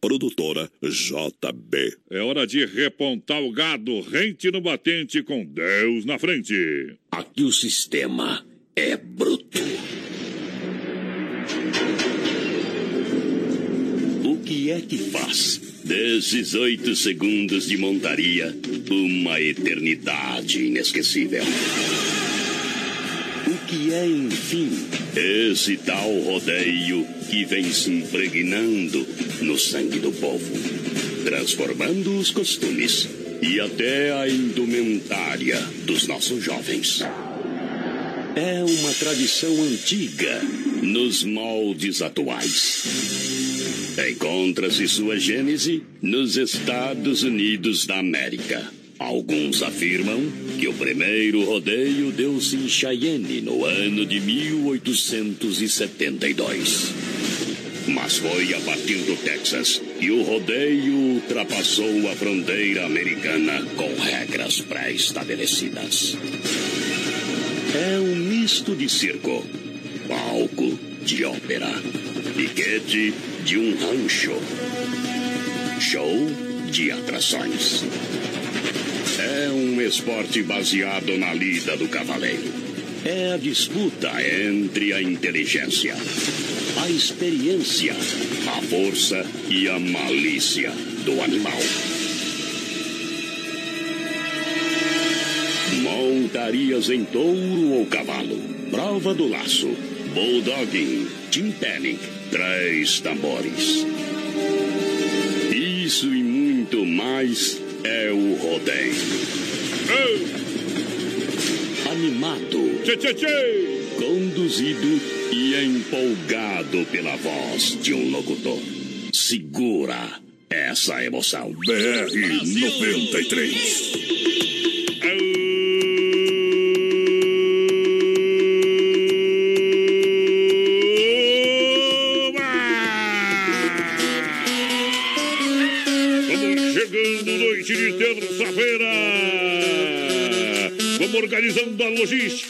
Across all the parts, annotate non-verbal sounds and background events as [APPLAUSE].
Produtora JB. É hora de repontar o gado, rente no batente com Deus na frente. Aqui o sistema é bruto. O que é que faz desses oito segundos de montaria uma eternidade inesquecível? Que é, enfim, esse tal rodeio que vem se impregnando no sangue do povo, transformando os costumes e até a indumentária dos nossos jovens? É uma tradição antiga nos moldes atuais. Encontra-se sua gênese nos Estados Unidos da América. Alguns afirmam que o primeiro rodeio deu-se em Cheyenne no ano de 1872. Mas foi a partir do Texas que o rodeio ultrapassou a fronteira americana com regras pré-estabelecidas. É um misto de circo, palco de ópera, piquete de um rancho, show de atrações. É um esporte baseado na lida do cavaleiro. É a disputa entre a inteligência, a experiência, a força e a malícia do animal. Montarias em touro ou cavalo, prova do laço, bulldogging, timpanic, três tambores. Isso e muito mais é o rodeio. Animado, Tchê, tchê, tchê. conduzido e empolgado pela voz de um locutor. Segura essa emoção. BR 93.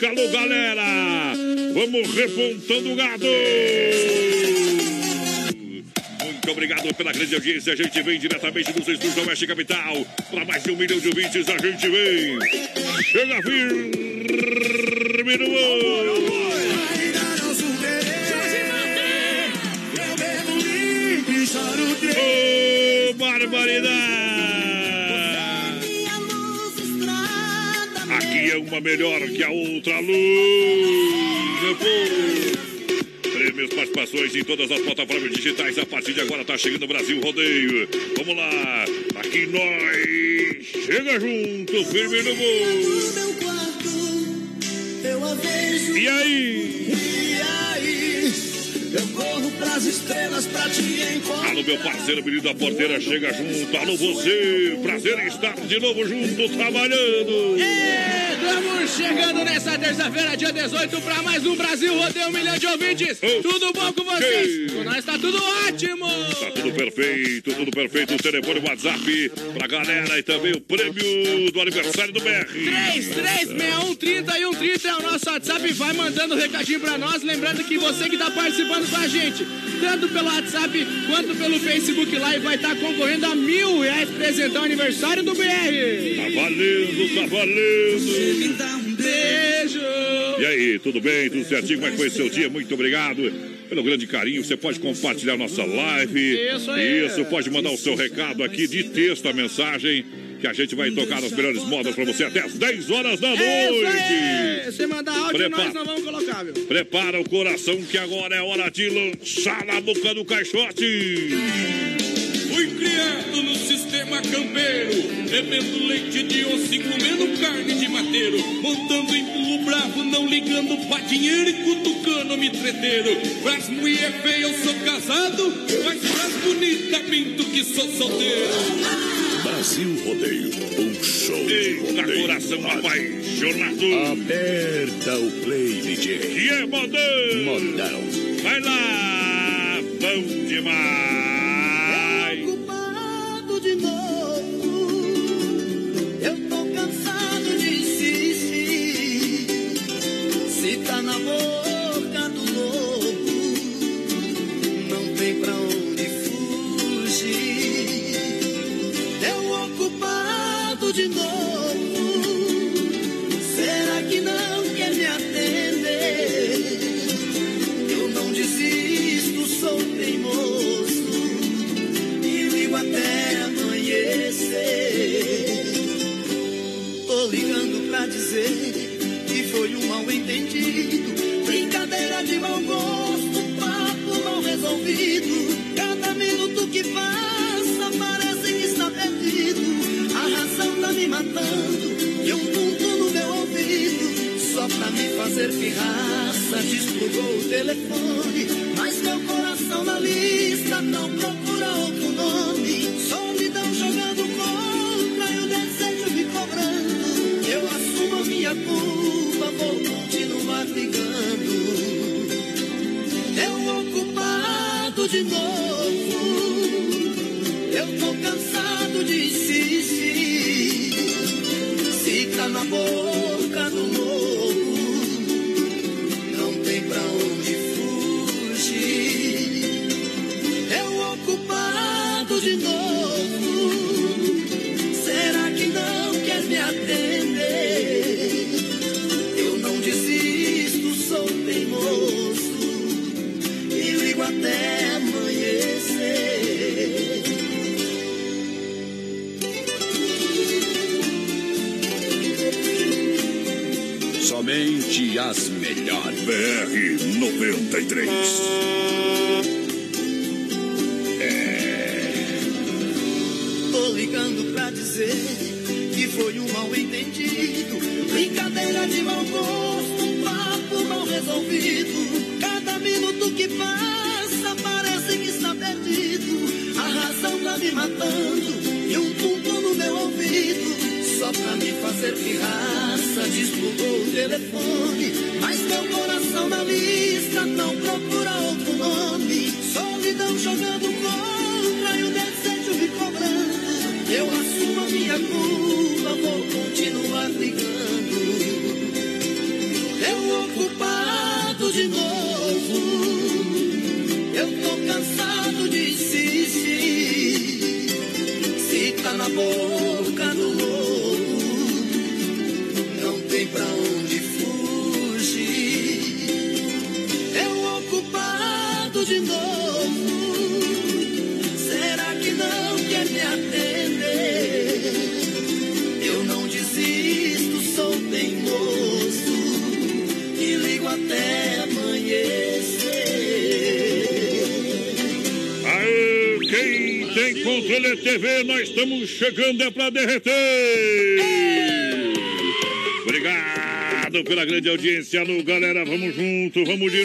Alô galera. Vamos repontando o gado. Muito obrigado pela grande audiência. A gente vem diretamente dos estúdios da Oeste Capital. Para mais de um milhão de ouvintes, a gente vem. Chega firme no uma melhor que a outra luz. Prêmios, participações em todas as plataformas digitais. A partir de agora tá chegando o Brasil Rodeio. Vamos lá. Aqui nós. Chega junto, firme no gol. E aí? Eu corro pras estrelas pra te encontrar. Alô, meu parceiro, menino da porteira, chega junto. Alô, você. Prazer em estar de novo junto, trabalhando. Cowboys! Estamos chegando nessa terça-feira, dia 18, para mais um Brasil Rodeio um milhão de ouvintes. Oh. Tudo bom com vocês? Com nós tá tudo ótimo. Tá tudo perfeito, tudo perfeito. O telefone, o WhatsApp pra galera e também o prêmio do aniversário do BR. 336130 e 130 é o nosso WhatsApp. Vai mandando um recadinho pra nós. Lembrando que você que tá participando com a gente, tanto pelo WhatsApp quanto pelo Facebook Live, vai estar concorrendo a mil reais presentão aniversário do BR. Tá valendo, tá valendo. Beijo. E aí, tudo bem? Tudo certinho? Como é que foi seu dia? Muito obrigado pelo grande carinho. Você pode compartilhar nossa live. Isso aí. Isso, pode mandar o seu recado aqui de texto, a mensagem, que a gente vai tocar nas melhores modas pra você até às 10 horas da É noite. aí. Você mandar áudio, Prepara. nós não vamos colocar, viu? Prepara o coração que agora é hora de lançar na boca do caixote. No sistema campeiro, bebendo leite de osso e comendo carne de mateiro, montando em burro bravo, não ligando pra dinheiro e cutucando me treteiro. Pras mulher feia eu sou casado, mas pras bonita minto que sou solteiro. Brasil Rodeio, um show de Eita, rodeio. coração apaixonado. Aperta o play, DJ. E é modão. Modão. Vai lá, bom demais. Fazer pirraça, desplugou o telefone. Mas meu coração na lista não BR 93. Tô ligando pra dizer que foi um mal entendido. Brincadeira de mau gosto, papo mal resolvido. Cada minuto que passa parece que está perdido. A razão tá me matando e um tumbo no meu ouvido. Só pra me fazer pirraça, desplugou o telefone. TV, nós estamos chegando é pra derreter. Obrigado pela grande audiência no galera, vamos junto, vamos de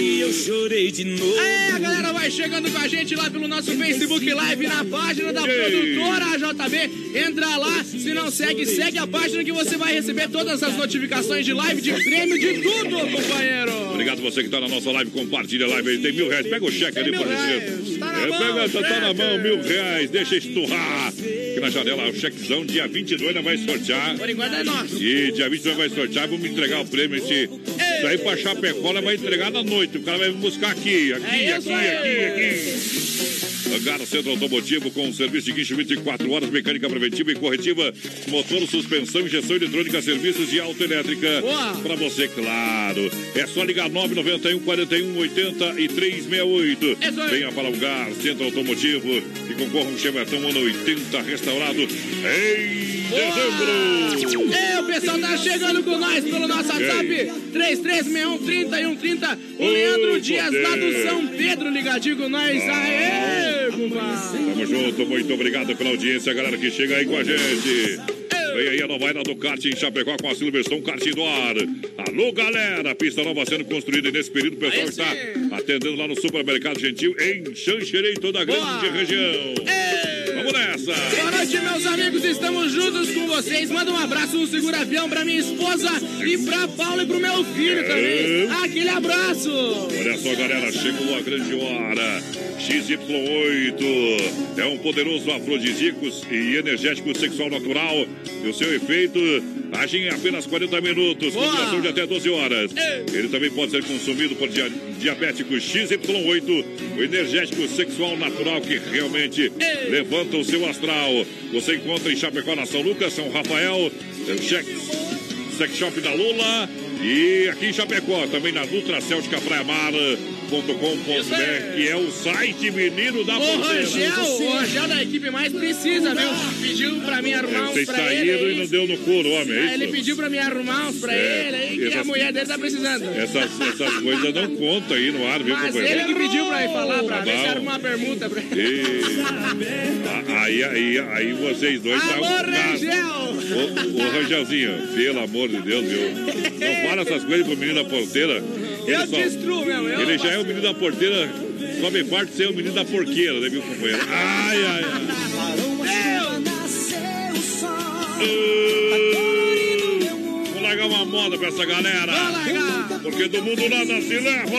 E eu novo. chorei de novo. É, a galera vai chegando com a gente lá pelo nosso Facebook Live na página da Ei. produtora JB. Entra lá, se não segue, segue a página que você vai receber todas as notificações de live, de prêmio, de tudo, companheiro. Obrigado você que tá na nossa live, compartilha a live aí, tem mil reais, pega o cheque Tem ali pra reais, receber. Tá na mão, pega, tá, tá na mão, mil reais, deixa esturrar. Aqui na janela, o chequezão, dia 22 nós vai sortear. Por enquanto é nosso. E dia 22 vai sortear, vamos entregar o prêmio. Esse, isso aí pra Chapecó, nós vai entregar na noite. O cara vai buscar aqui, aqui, É aqui, aí. aqui, aqui. Hangar Centro Automotivo com serviço de guincho 24 horas, mecânica preventiva e corretiva, motor, suspensão, injeção eletrônica, serviços de autoelétrica. Boa. Pra você, claro. É só ligar 991 41 83 68. Isso aí. Venha para o Hangar Centro Automotivo e concorra um Chevetão ano 80 restaurado em dezembro. É, o pessoal tá chegando com nós pelo nosso WhatsApp 3361 3130. O Leandro Dias lá do São Pedro ligadinho com nós. Aê, compadre. Tamo junto, muito obrigado pela audiência, galera que chega aí com a gente. Vem aí a nova era do kart em Chapecó com a Silverstone Kart Indoor. Alô, galera! Pista nova sendo construída e nesse período o pessoal está atendendo lá no Supermercado Gentil em Xanxerê, toda a grande Boa. região. Vamos nessa! Boa noite, meus amigos. Estamos juntos com vocês. Manda um abraço no Segura Avião pra minha esposa e pra Paula e pro meu filho também. Aquele abraço. Olha só, galera, chegou a grande hora. XY8 é um poderoso afrodisíaco e energético sexual natural. E o seu efeito age em apenas 40 minutos, com duração de até 12 horas. Ei. Ele também pode ser consumido por dia diabéticos XY8, o energético sexual natural que realmente Ei. levanta o seu astral. Você encontra em Chapecó, na São Lucas, São Rafael, Sex Shop da Lula. E aqui em Chapecó, também na Dutra Céltica Praia Mar. rangel.com.br, que é o site menino da O porteira. Rangel, o Rangel da equipe mais precisa, viu? Pediu pra mim arrumar uns pra está ele. indo e não deu no couro, homem, é Ah, isso? Ele pediu pra me arrumar uns pra É, ele aí, que essas- a mulher dele tá precisando. Essas, essas coisas não contam aí no ar, viu, Mas companheiro? ele que pediu pra ir falar, pra Tá ver se bom. arruma uma permuta pra ele. E- Aí, aí, aí vocês dois estavam Rangel! Ô, ô, Rangelzinho, pelo amor de Deus, viu? Não fala essas coisas pro menino da porteira. Ele, Eu só- destruo mesmo. eu- ele já é o menino da porteira, só me parte ser o menino da porqueira, né, viu, companheiro? Ai, ai, ai. Vou largar uma moda pra essa galera. Porque do mundo nada se leva.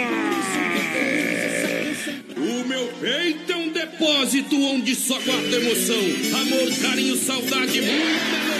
O meu peito é um depósito onde só guardo emoção. Amor, carinho, saudade, muita alegria e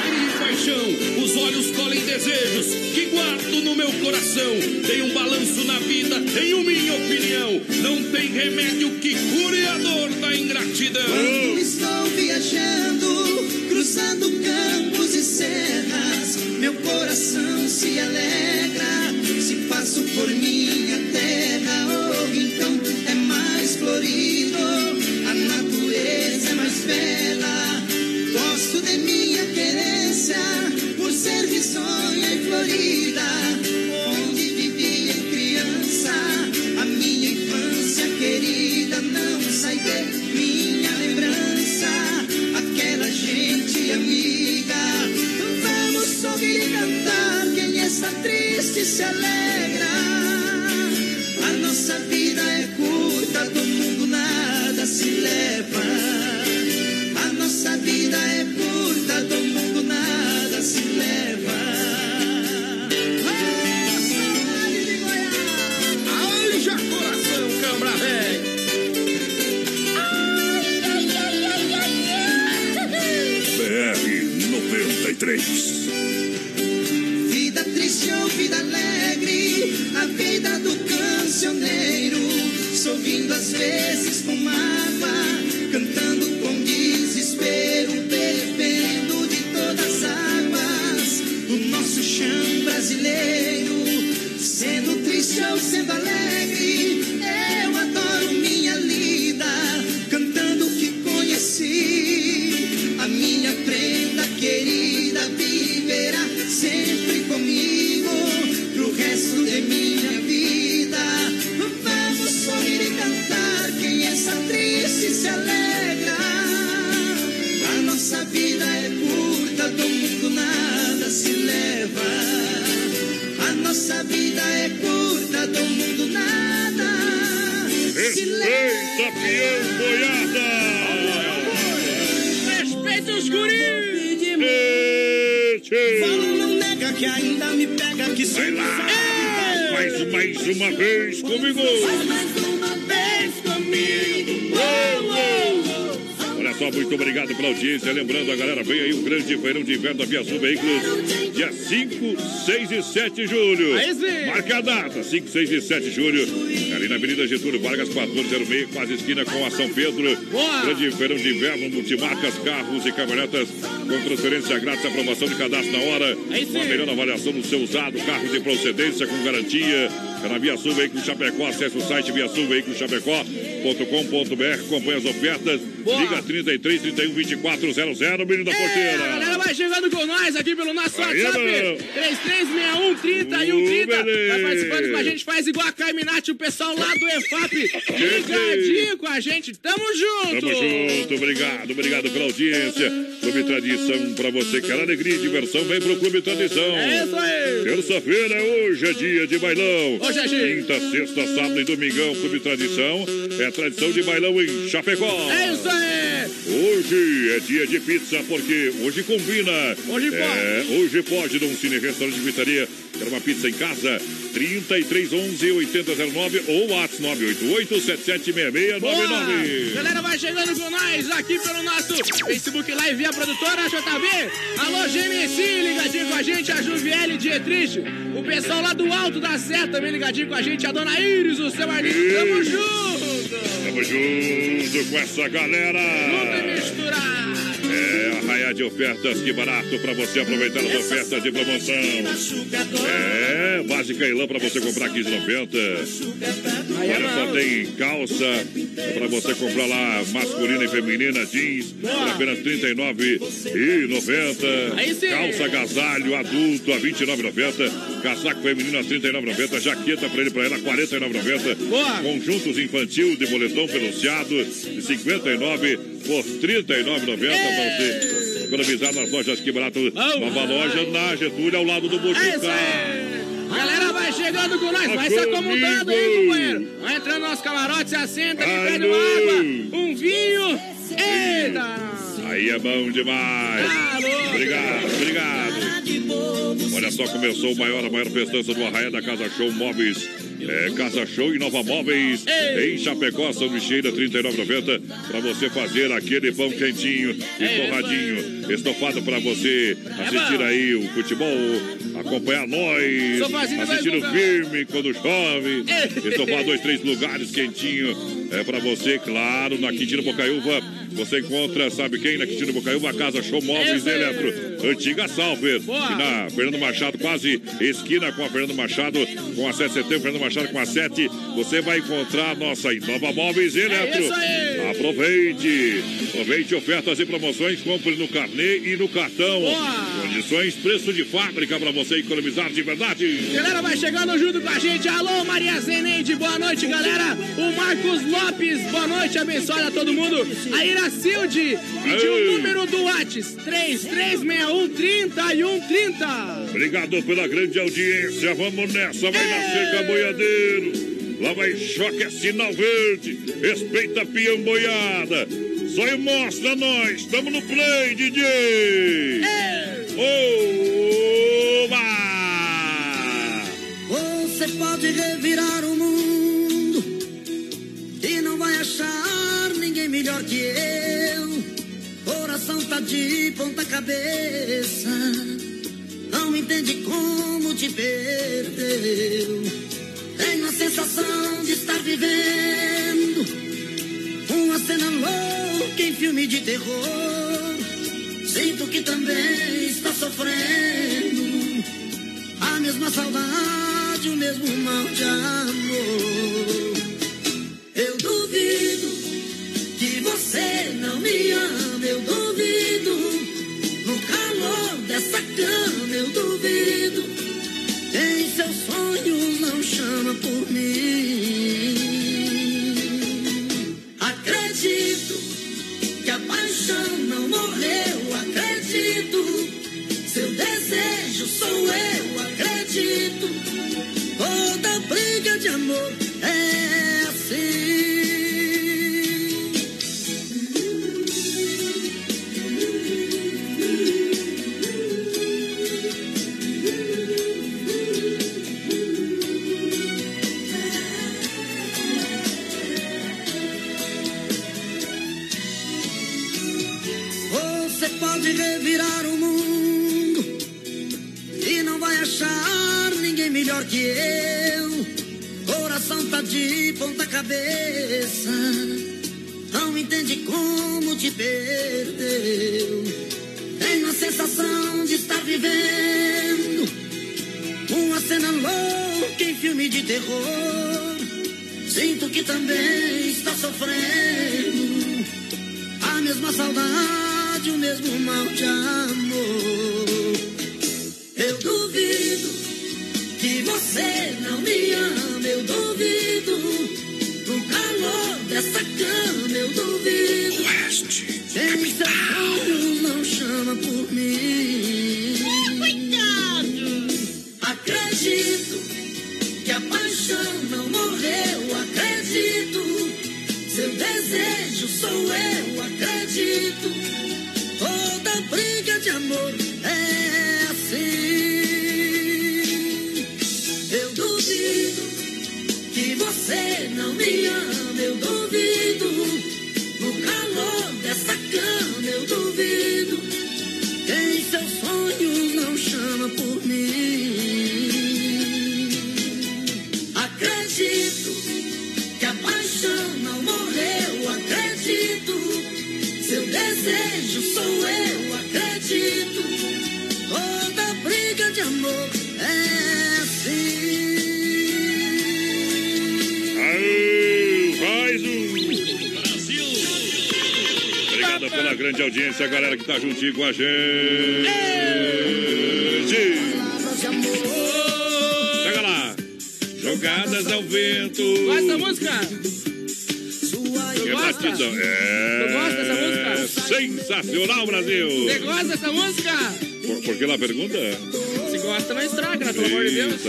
paixão. Os olhos colhem desejos que guardo no meu coração. Tem um balanço na vida, tenho minha opinião. Não tem remédio que cure a dor da ingratidão. Quando estou viajando, cruzando campos e serras, meu coração se alegra. Se passo por minha terra, oh, então é mais florido. A natureza é mais bela. Gosto de minha querência, por ser risonha e florida. Onde vivia criança, a minha infância querida não sai de minha lembrança. Aquela gente amiga, vamos ouvir e cantar. Quem está triste se alegra. Vai sempre lá! Mais, mais uma vez comigo! Faz mais uma vez comigo. Olha só, muito obrigado pela audiência. Lembrando, a galera, vem aí o grande feirão de inverno da Via Sul Veículos, dia 5, 6 e 7 de julho. Marca a data, 5, 6 e 7 de julho. Na Avenida Getúlio Vargas, 1406, quase esquina com a São Pedro. Boa. Grande feirão de inverno, multimarcas, carros e caminhonetas com transferência grátis, aprovação de cadastro na hora. Sim. Uma melhor avaliação no seu usado, carro de procedência com garantia. É na Via Sul Veículos Chapecó. Acesse o site viasulveiculoschapecó.com.br. Acompanhe as ofertas. Boa. Liga 33 31 24 00, menino da É, porteira. Vai chegando com nós aqui pelo nosso Aí, WhatsApp. mano. 3361 30 e Ô, 130. Vai participando com a gente, faz igual a Carminati, o pessoal lá do EFAP. Ligadinho com a gente. Tamo junto. Tamo junto, obrigado, obrigado pela audiência. Clube Tradição, pra você que é alegria e diversão, vem pro Clube Tradição. É isso aí. Terça-feira, hoje é dia de bailão. Hoje é dia. Quinta, sexta, sábado e domingão, Clube Tradição. É tradição de bailão em Chapecó. É isso aí. Hoje é dia de pizza, porque hoje combina. Hoje pode. É, hoje pode, Dom Cine Restaurante de Pizzaria. Quer uma pizza em casa? 3311 8009 ou WhatsApp 988 776699. Boa! Galera, vai chegando com nós aqui pelo nosso Facebook Live e a produtora JB. Alô, GMC, ligadinho com a gente, a Juviele Dietrich. O pessoal lá do Alto da Serra também ligadinho com a gente, a Dona Iris, o seu Arlindo. Tamo junto! Tamo junto com essa galera. De ofertas, que barato para você aproveitar as ofertas de promoção. É, básica e lã para você comprar 15,90. Olha só, tem calça para você comprar lá masculina e feminina, jeans, por apenas R$ 39,90. Calça agasalho adulto a R$ 29,90. Casaco feminino a R$ 39,90. Jaqueta para ele para ela R$ 49,90. Conjuntos infantil de moletom peluciado de 59 por R$ 39,90 para você economizar nas lojas que barato. Nova loja na Getúlio ao lado do Boticá. Galera, vai chegando com nós, vai se acomodando aí, companheiro. Vai entrando nos camarotes, se assenta ali, pede uma água, um vinho. Eita! Aí é bom demais. Alô. Obrigado, obrigado. Olha só, começou o maior, a maior festança do Arraia da Casa Show Móveis. É, Casa Show e Nova Móveis. Em Chapecó, São Micheira, R$ 39,90. Para você fazer aquele pão quentinho e torradinho. Estofado para você assistir aí o futebol, acompanhar nós. Assistir o filme quando chove. [LAUGHS] Estofado dois, três lugares quentinho. É para você, claro, na Quintino Bocaiúva. Você encontra, sabe quem? Na Quintino Bocaiúva, Casa Show Móveis. Eletro. Antiga Salfer. Boa. E na Fernando Machado, quase esquina com a Fernando Machado, com a 7 de setembro, Fernando Machado com a 7. Você vai encontrar a nossa Inova Móveis Eletro. É isso aí. Aproveite. Aproveite ofertas e promoções. Compre no carnê e no cartão. Boa. Condições, preço de fábrica para você economizar de verdade. Galera, vai chegando junto com a gente. Alô, Maria Zeneide, boa noite, galera. O Marcos Lopes, boa noite, abençoada a todo mundo. A Iracilde pediu Ei. o número do Whats, 3361 3130. Obrigado pela grande audiência. Vamos nessa, vai nascer Caboiadeiro. Lá vai choque, é sinal verde. Respeita a peão boiada. Só e mostra nós. Estamos no play, DJ. Oba! Você pode revirar o mundo e não vai achar ninguém melhor que eu. Tá de ponta cabeça, não entende como te perdeu. Tenho a sensação de estar vivendo uma cena louca em filme de terror. Sinto que também está sofrendo. A mesma saudade, o mesmo mal de amor. Eu duvido que você não me ama, eu duvido. No calor dessa cama, eu duvido. Em seus sonhos não chama por mim. Acredito que a paixão não morreu, acredito. Seu desejo sou eu, acredito. Toda briga de amor juntinho com a gente. Palavras de amor. Chega lá. Jogadas ao vento. Gosta da música? Que gosta? batidão. É. Tu gosta dessa música? Sensacional, Brasil. Você gosta dessa música? Por, por que lá pergunta? Se gosta, não estraga, né? Pelo amor de Deus.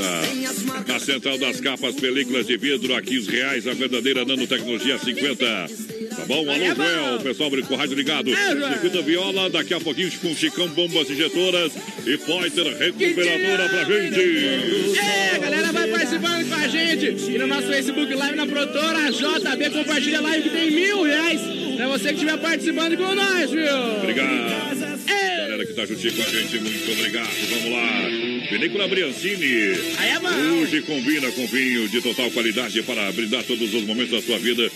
Na Central das Capas, películas de vidro, a 15 reais, a verdadeira nanotecnologia 50. Bom? Alô, é. Joel, pessoal, o rádio ligado. É. Circuito Viola, daqui a pouquinho com Chicão, bombas injetoras e Poiter recuperadora pra gente. É, galera vai participando com a gente. E no nosso Facebook Live na produtora JB compartilha a live que tem mil reais pra você que estiver participando com nós, viu? Obrigado. É, Galera que tá juntinho com a gente, muito obrigado. Vamos lá. Vinícola Briancini. é. Hoje combina com vinho de total qualidade para brindar todos os momentos da sua vida.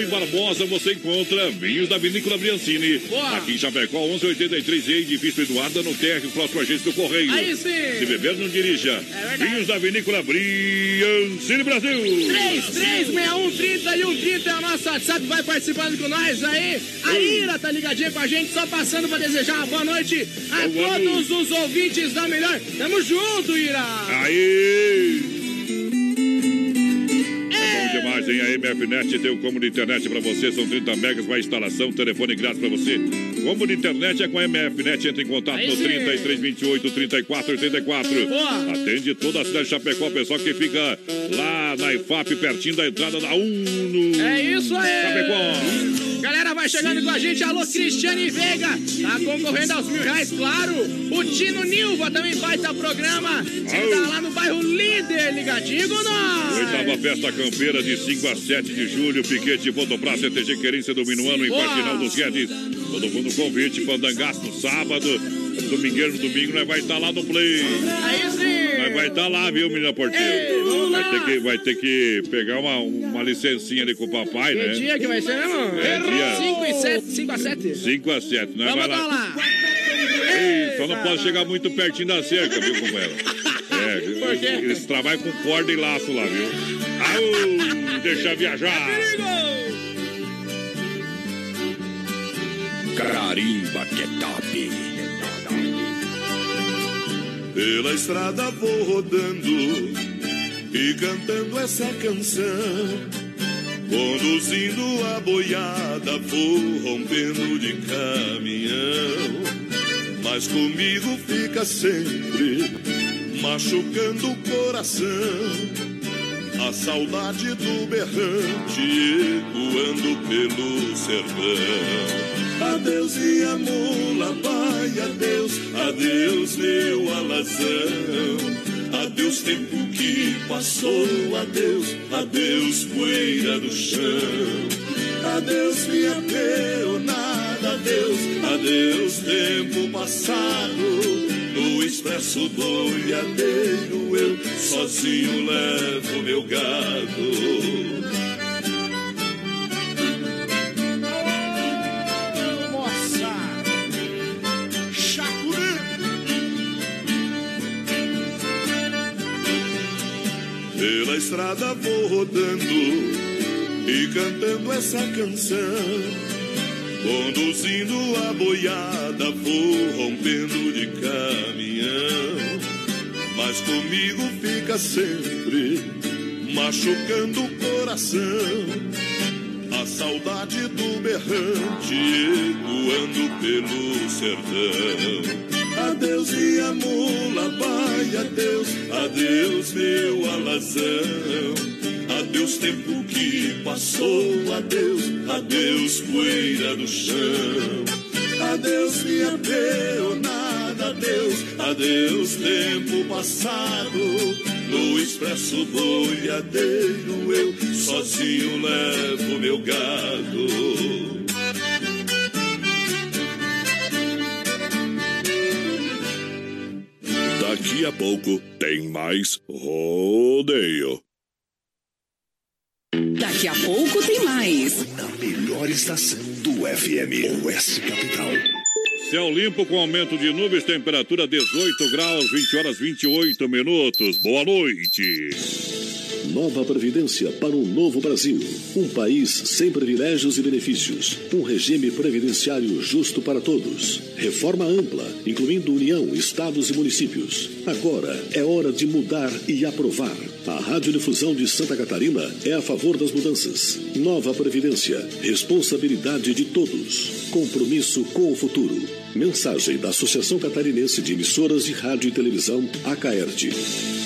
Em Barbosa você encontra vinhos da Vinícola Briancini. Boa. Aqui em Chapecó, 1183 e edifício Eduardo no térreo, próximo agência do Correio. Aí Se sim. beber, não dirija. É vinhos da Vinícola Briancini Brasil. 336130 e 130 é o nosso WhatsApp, vai participando com nós aí. A Ira tá ligadinha com a gente, só passando pra desejar uma boa noite a Boa todos os ouvintes da melhor. Tamo junto, Ira! Aí! MFNet tem o combo de internet pra você, são 30 megas, mais instalação, telefone grátis pra você. Combo de internet é com a MFNet, entre em contato Aí no sim. 3328 3484. Boa. Atende toda a cidade de Chapecó, pessoal que fica lá na IFAP, pertinho da entrada da UNO. É isso aí! Chapecó. Galera, vai chegando com a gente. Alô, Cristiane Veiga. Tá concorrendo aos mil reais, claro. O Tino Nilva também vai estar programa. Ele tá lá no bairro Líder, ligadinho com nós. Oitava festa campeira de 5 a 7 de julho, Piquete Fotopraça CTG Querência do Minuano em Boa. Marginal dos Guedes. Todo mundo convite, Pandangaço no sábado, domingueiro domingo, nós vai estar lá no Play. Aí sim. Vai estar lá, viu, menina Ei, porteira? vamos Vai lá. ter que, vai ter que pegar uma, uma licencinha ali com o papai, Que né? dia que vai ser mesmo? É, dia- 5 e 7, 5 a 7. 5 a 7, nós Vamos vai botar lá. lá. Ei, só não pode chegar muito pertinho da cerca, viu, companheiro? [LAUGHS] É, Por quê? eles trabalham com corda e laço lá, viu? Au, deixa viajar. Carimba que é top. Pela estrada vou rodando e cantando essa canção. Conduzindo a boiada, vou rompendo de caminhão. Mas comigo fica sempre machucando o coração. A saudade do berrante ecoando pelo sertão. Adeus minha mula, pai, adeus, adeus meu alazão. Adeus tempo que passou, adeus, adeus poeira do chão. Adeus minha peonada, adeus, adeus tempo passado. No expresso boiadeiro eu sozinho levo meu gado. Pela estrada vou rodando e cantando essa canção. Conduzindo a boiada, vou rompendo de caminhão. Mas comigo fica sempre machucando o coração. A saudade do berrante ecoando pelo sertão. Adeus minha mula, vai, adeus, adeus meu alazão. Adeus tempo que passou, adeus, adeus poeira do chão. Adeus minha peonada, adeus, adeus tempo passado. No expresso boiadeiro eu sozinho levo meu gado. Daqui a pouco tem mais rodeio. Daqui a pouco tem mais. Na melhor estação do FM, Oeste Capital. Céu limpo com aumento de nuvens, temperatura 18 graus, 20 horas 28 minutos. Boa noite. Nova Previdência para um novo Brasil. Um país sem privilégios e benefícios. Um regime previdenciário justo para todos. Reforma ampla, incluindo União, Estados e municípios. Agora é hora de mudar e aprovar. A Radiodifusão de Santa Catarina é a favor das mudanças. Nova Previdência. Responsabilidade de todos. Compromisso com o futuro. Mensagem da Associação Catarinense de Emissoras de Rádio e Televisão, ACAERT.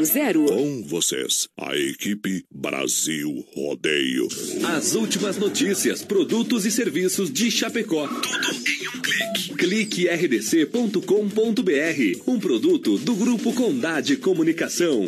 Com vocês, a equipe Brasil Rodeio. As últimas notícias, produtos e serviços de Chapecó. Tudo em um clique. Clique rdc.com.br. Um produto do Grupo Condade Comunicação.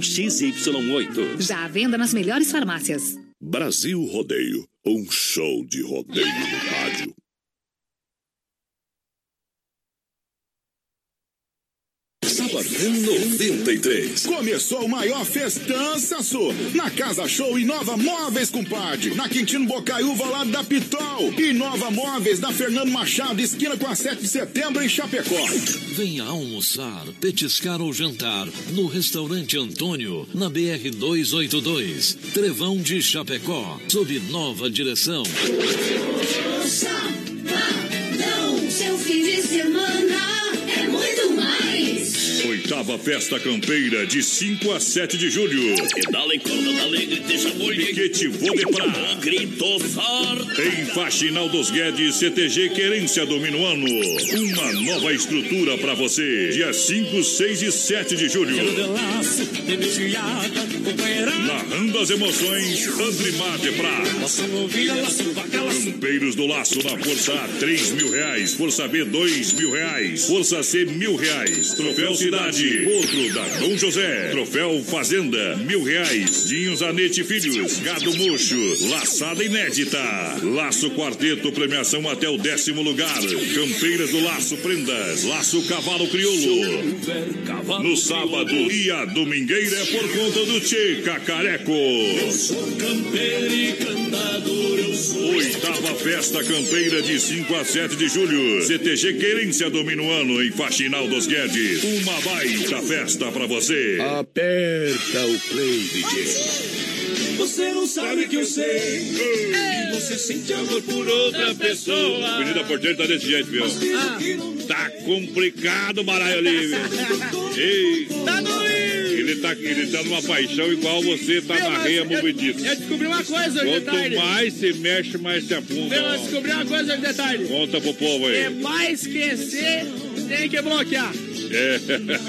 XY8. Já à venda nas melhores farmácias. Brasil Rodeio, um show de rodeio no rádio. Sabadão 93. Começou o maior festança, Sul. Na Casa Show Inova Móveis, compadre. Na Quintino Bocaiúva, lá da Pitol. Inova Móveis, da Fernando Machado, esquina com a 7 de setembro, em Chapecó. Venha almoçar, petiscar ou jantar no Restaurante Antônio, na BR 282, Trevão de Chapecó, sob nova direção. Não, seu fim de semana. Oitava Festa Campeira, de 5 a 7 de julho. Pedala e corda da alegre, deixa boi. Piquete Vodepra. Grito forte. Em Faxinal dos Guedes, CTG Querência do Minuano. Uma nova estrutura para você. Dia 5, 6 e 7 de julho. Narrando as emoções, Andrimar de Prá. Campeiros do Laço na Força A, 3 mil reais. Força B, 2 mil reais. Força C, mil reais. Troféu Cidade, outro da Dom José. Troféu Fazenda, mil reais. Dinho Zanete Filhos, Gado Mocho, Laçada Inédita. Laço Quarteto, premiação até o décimo lugar. Campeiras do Laço Prendas, Laço Cavalo Crioulo. No sábado e a domingueira é por conta do Tchê Cacareco. Oitava Festa Campeira de 5 a 7 de julho. CTG Querência do Minuano em Faxinal dos Guedes. Uma baita festa pra você. Aperta o play, DJ. Você não sabe que eu sei. Você sente amor por outra pessoa. Avenida Porteiro tá desse jeito, viu? Tá complicado, Maraio Olívio. Ei, Tá doido! Ele tá, ele tá numa paixão igual você tá na reia movediça. Eu descobri uma coisa hoje de Quanto mais se mexe, mais se afunda. Eu ó. descobri uma coisa hoje de tarde. Conta pro povo É aí. pra esquecer, tem que bloquear. É.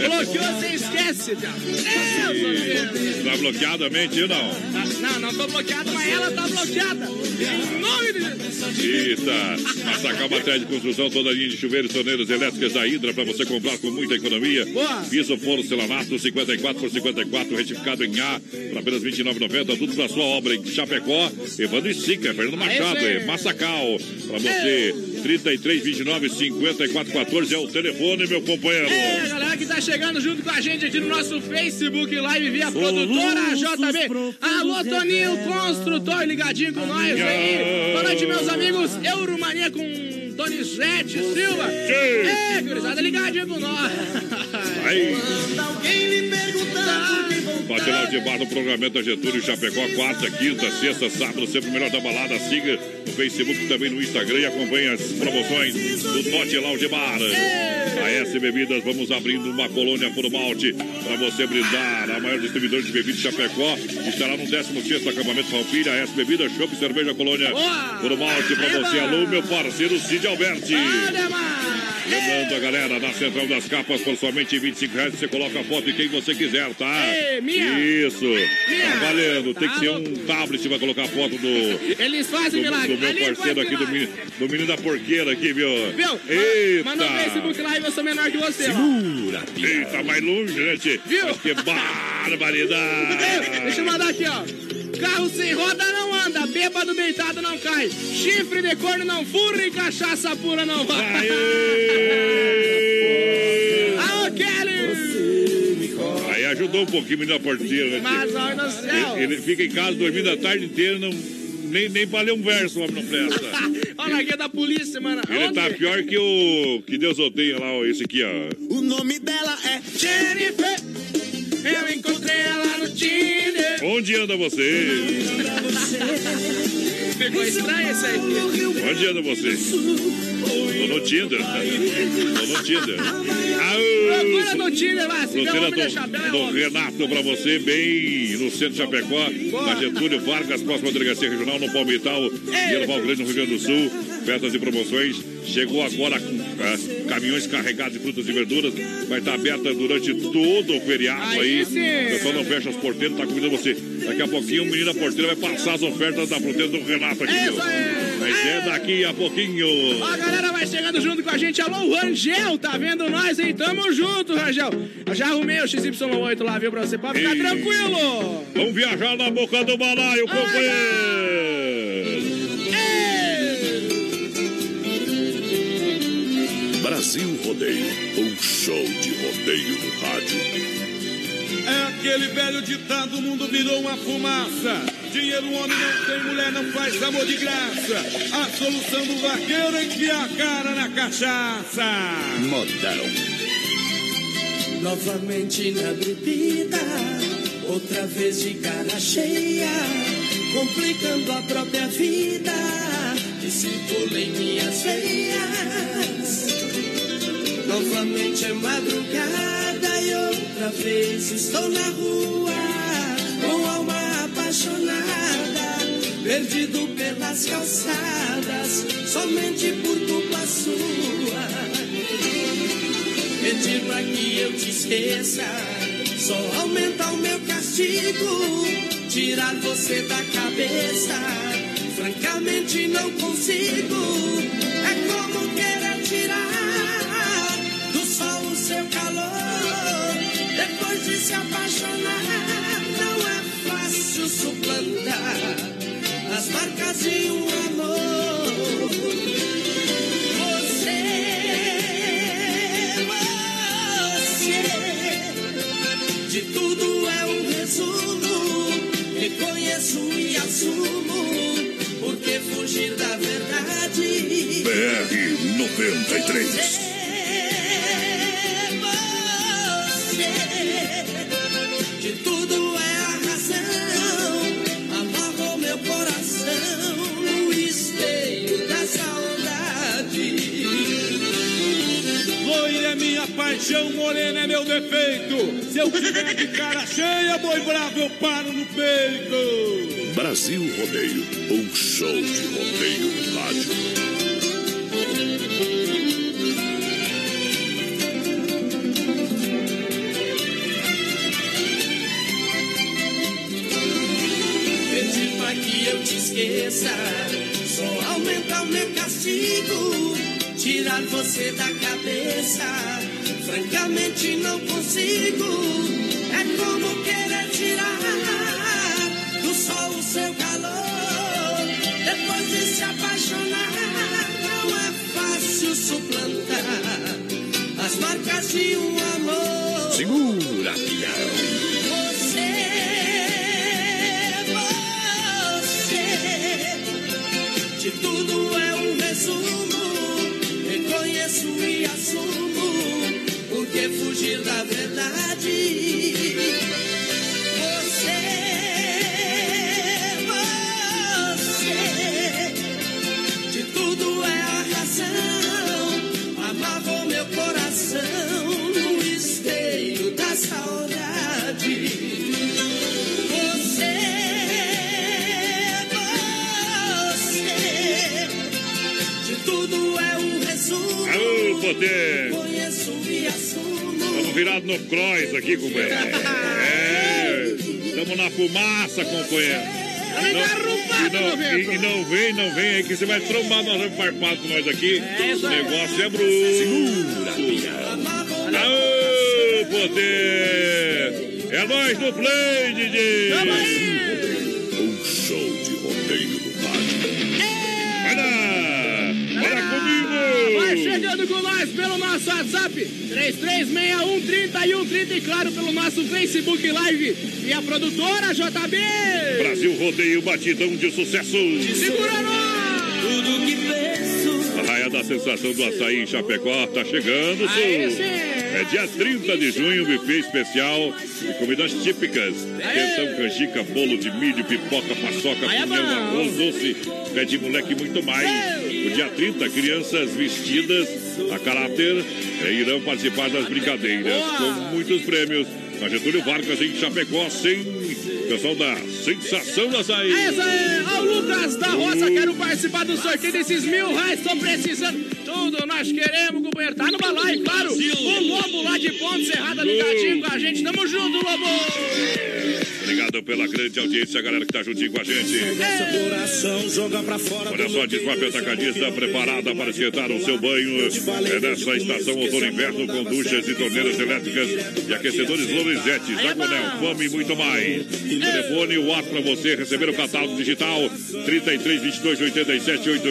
Bloqueou, você esquece, já. Deus, Tá bloqueado a mente, não. Não, não tô bloqueado, mas ela tá bloqueada. Em nome de Jesus. Eita! Massacal Matéria de Construção, toda a linha de chuveiros, torneiras elétricas da Hidra para você comprar com muita economia. Boa. Piso porcelanato 54 por 54, retificado em A, por apenas R$ 29,90. Tudo para sua obra em Chapecó. Evandro e Sica, Fernando Machado, é Massacal. Para você, 33 29 54 14 é o telefone, meu companheiro. É, galera que tá chegando junto com a gente aqui no nosso Facebook Live via produtora JB. Alô, Toninho, construtor, ligadinho com nós aí. Boa noite, meus amigos. Euromania com Donizete Silva. É, gurizada, ligadinho com nós. Aí. Quando alguém lhe perguntar por que Bate de bar no programamento da Getúlio Chapecó, quarta, quinta, sexta, sábado, sempre o melhor da balada. Siga no Facebook também no Instagram e acompanhe as promoções do Tote Lounge Bar. A S Bebidas, vamos abrindo uma colônia por malte para você brindar. A maior distribuidora de bebidas de Chapecó estará no 16 acampamento Falpilha. A S Bebidas, Chopp Cerveja Colônia por malte para você. Alô, meu parceiro Cid Alberti. Lembrando a galera, na Central das Capas, por somente 25 reais, você coloca a foto de quem você quiser, tá? Ei, minha. Isso. Minha. Tá valendo. Tem Tá que ser um louco. tablet pra colocar a foto do. Eles fazem do, milagre. do meu parceiro aqui, do menino, do menino da porqueira aqui, viu? Viu? Eita! Mas no Facebook Live eu sou menor que você, ó. Segura, Eita, mais longe, né, tchê? Viu? Mas que barbaridade! [LAUGHS] Ei, Deixa eu mandar aqui, ó. Carro sem roda não anda, bêbado deitado não cai, chifre de corno não furra e cachaça pura não vai. Aô, [LAUGHS] Kelly! Aí ajudou um pouquinho o menino da porteira, né? Mas, olha no céu. Ele, ele fica em casa dormindo a tarde inteira, não, nem, nem pra ler um verso o homem não presta. [LAUGHS] Olha aqui é da polícia, mano. Ele Onde? tá pior que o que Deus odeia lá, ó, esse aqui, ó. O nome dela é Jennifer. Eu encontrei ela no Tinder. Onde anda você? Pegou estranho esse aí. Onde anda você? Tô no Tinder. Tô no Tinder. Procura no Tinder chapéu, é do, do. Renato pra você, bem no centro de Chapecó, na Getúlio Vargas, próxima delegacia regional, no Palmital, Erval Grande, no Rio Grande do Sul. Festas e promoções. Chegou agora ah, caminhões carregados de frutas e verduras. Vai estar aberta durante todo o feriado aí. Aí. O pessoal não fecha as porteiras, tá convidando você. Daqui a pouquinho o menino da porteira vai passar as ofertas da fruteira do Renato aqui. Isso aí. Mas é daqui a pouquinho. A galera vai chegando junto com a gente. Alô, Rangel, tá vendo nós, hein? Tamo junto, Rangel. Eu já arrumei o XY8 lá, viu, pra você, pode ficar Ei. tranquilo. Vamos viajar na boca do balaio, companheiro. Brasil Rodeio, um show de rodeio no rádio. É aquele velho ditado, o mundo virou uma fumaça. Dinheiro o homem não tem, mulher não faz amor de graça. A solução do vaqueiro é enfiar a cara na cachaça. Modão. Novamente na bebida, outra vez de cara cheia, complicando a própria vida, que circula em minhas veias. Novamente é madrugada e outra vez estou na rua, com alma apaixonada, perdido pelas calçadas, somente por culpa sua. Pedir pra que eu te esqueça Só aumenta o meu castigo Tirar você da cabeça Francamente não consigo É como querer de se apaixonar Não é fácil suplantar As marcas de um amor Você, você, de tudo é um resumo. Reconheço e assumo, porque fugir da verdade. BR 93. Você, paixão, morena é meu defeito. Se eu tiver de cara cheia, boi bravo, eu paro no peito. Brasil Rodeio, um show de rodeio rádio. Pedir pra que eu te esqueça Só aumenta o meu castigo Tirar você da cabeça Francamente não consigo É como querer tirar Do sol o seu calor Depois de se apaixonar Não é fácil suplantar As marcas de um amor Segura, pião. você, de tudo é um resumo. Reconheço e assumo, que fugir da verdade. Você, você, de tudo é a razão. Amava o meu coração no esteio da saudade. Você, você, de tudo é um resumo. Ah, Alô, poder! Estamos virados no cross aqui, companheiro. [LAUGHS] É. Estamos na fumaça, companheiro. E, não, e, e não vem, não vem aí que você vai trombar nós farpado com nós aqui. É o aí. negócio é bruto. Segura, Aô, poder! É nós no play, DJ! Um nós pelo nosso WhatsApp 33613130 e claro pelo nosso Facebook Live e a produtora JB. Brasil Rodeio Batidão de Sucesso! Segura nós! Tudo que penso. A raia da sensação do açaí em Chapecó tá chegando, sim. É dia 30 de junho, buffet especial de comidas típicas. Quentão, canjica, bolo de milho, pipoca, paçoca, pinhão, arroz doce, pé de moleque e muito mais. No dia 30, crianças vestidas a caráter eh, irão participar das brincadeiras com muitos prêmios. Na Getúlio Vargas, em Chapecó, sem pessoal da Sensação do Açaí. É isso aí, o Lucas da Roça, quero participar do sorteio desses mil reais, tô precisando. Tudo nós queremos, companheiro. Tá no balai, claro. O Lobo lá de Ponte Serrada ligadinho com a gente. Tamo junto, Lobo. Obrigado pela grande audiência, a galera que tá juntinho com a gente. Olha só, Desmafia Atacadista preparada para esquentar o seu banho. É nessa estação outono inverno com duchas e torneiras elétricas e aquecedores Lorenzetti, Zagonel, Fome e muito mais. Telefone, o ato para você receber o catálogo digital 33 22 87 8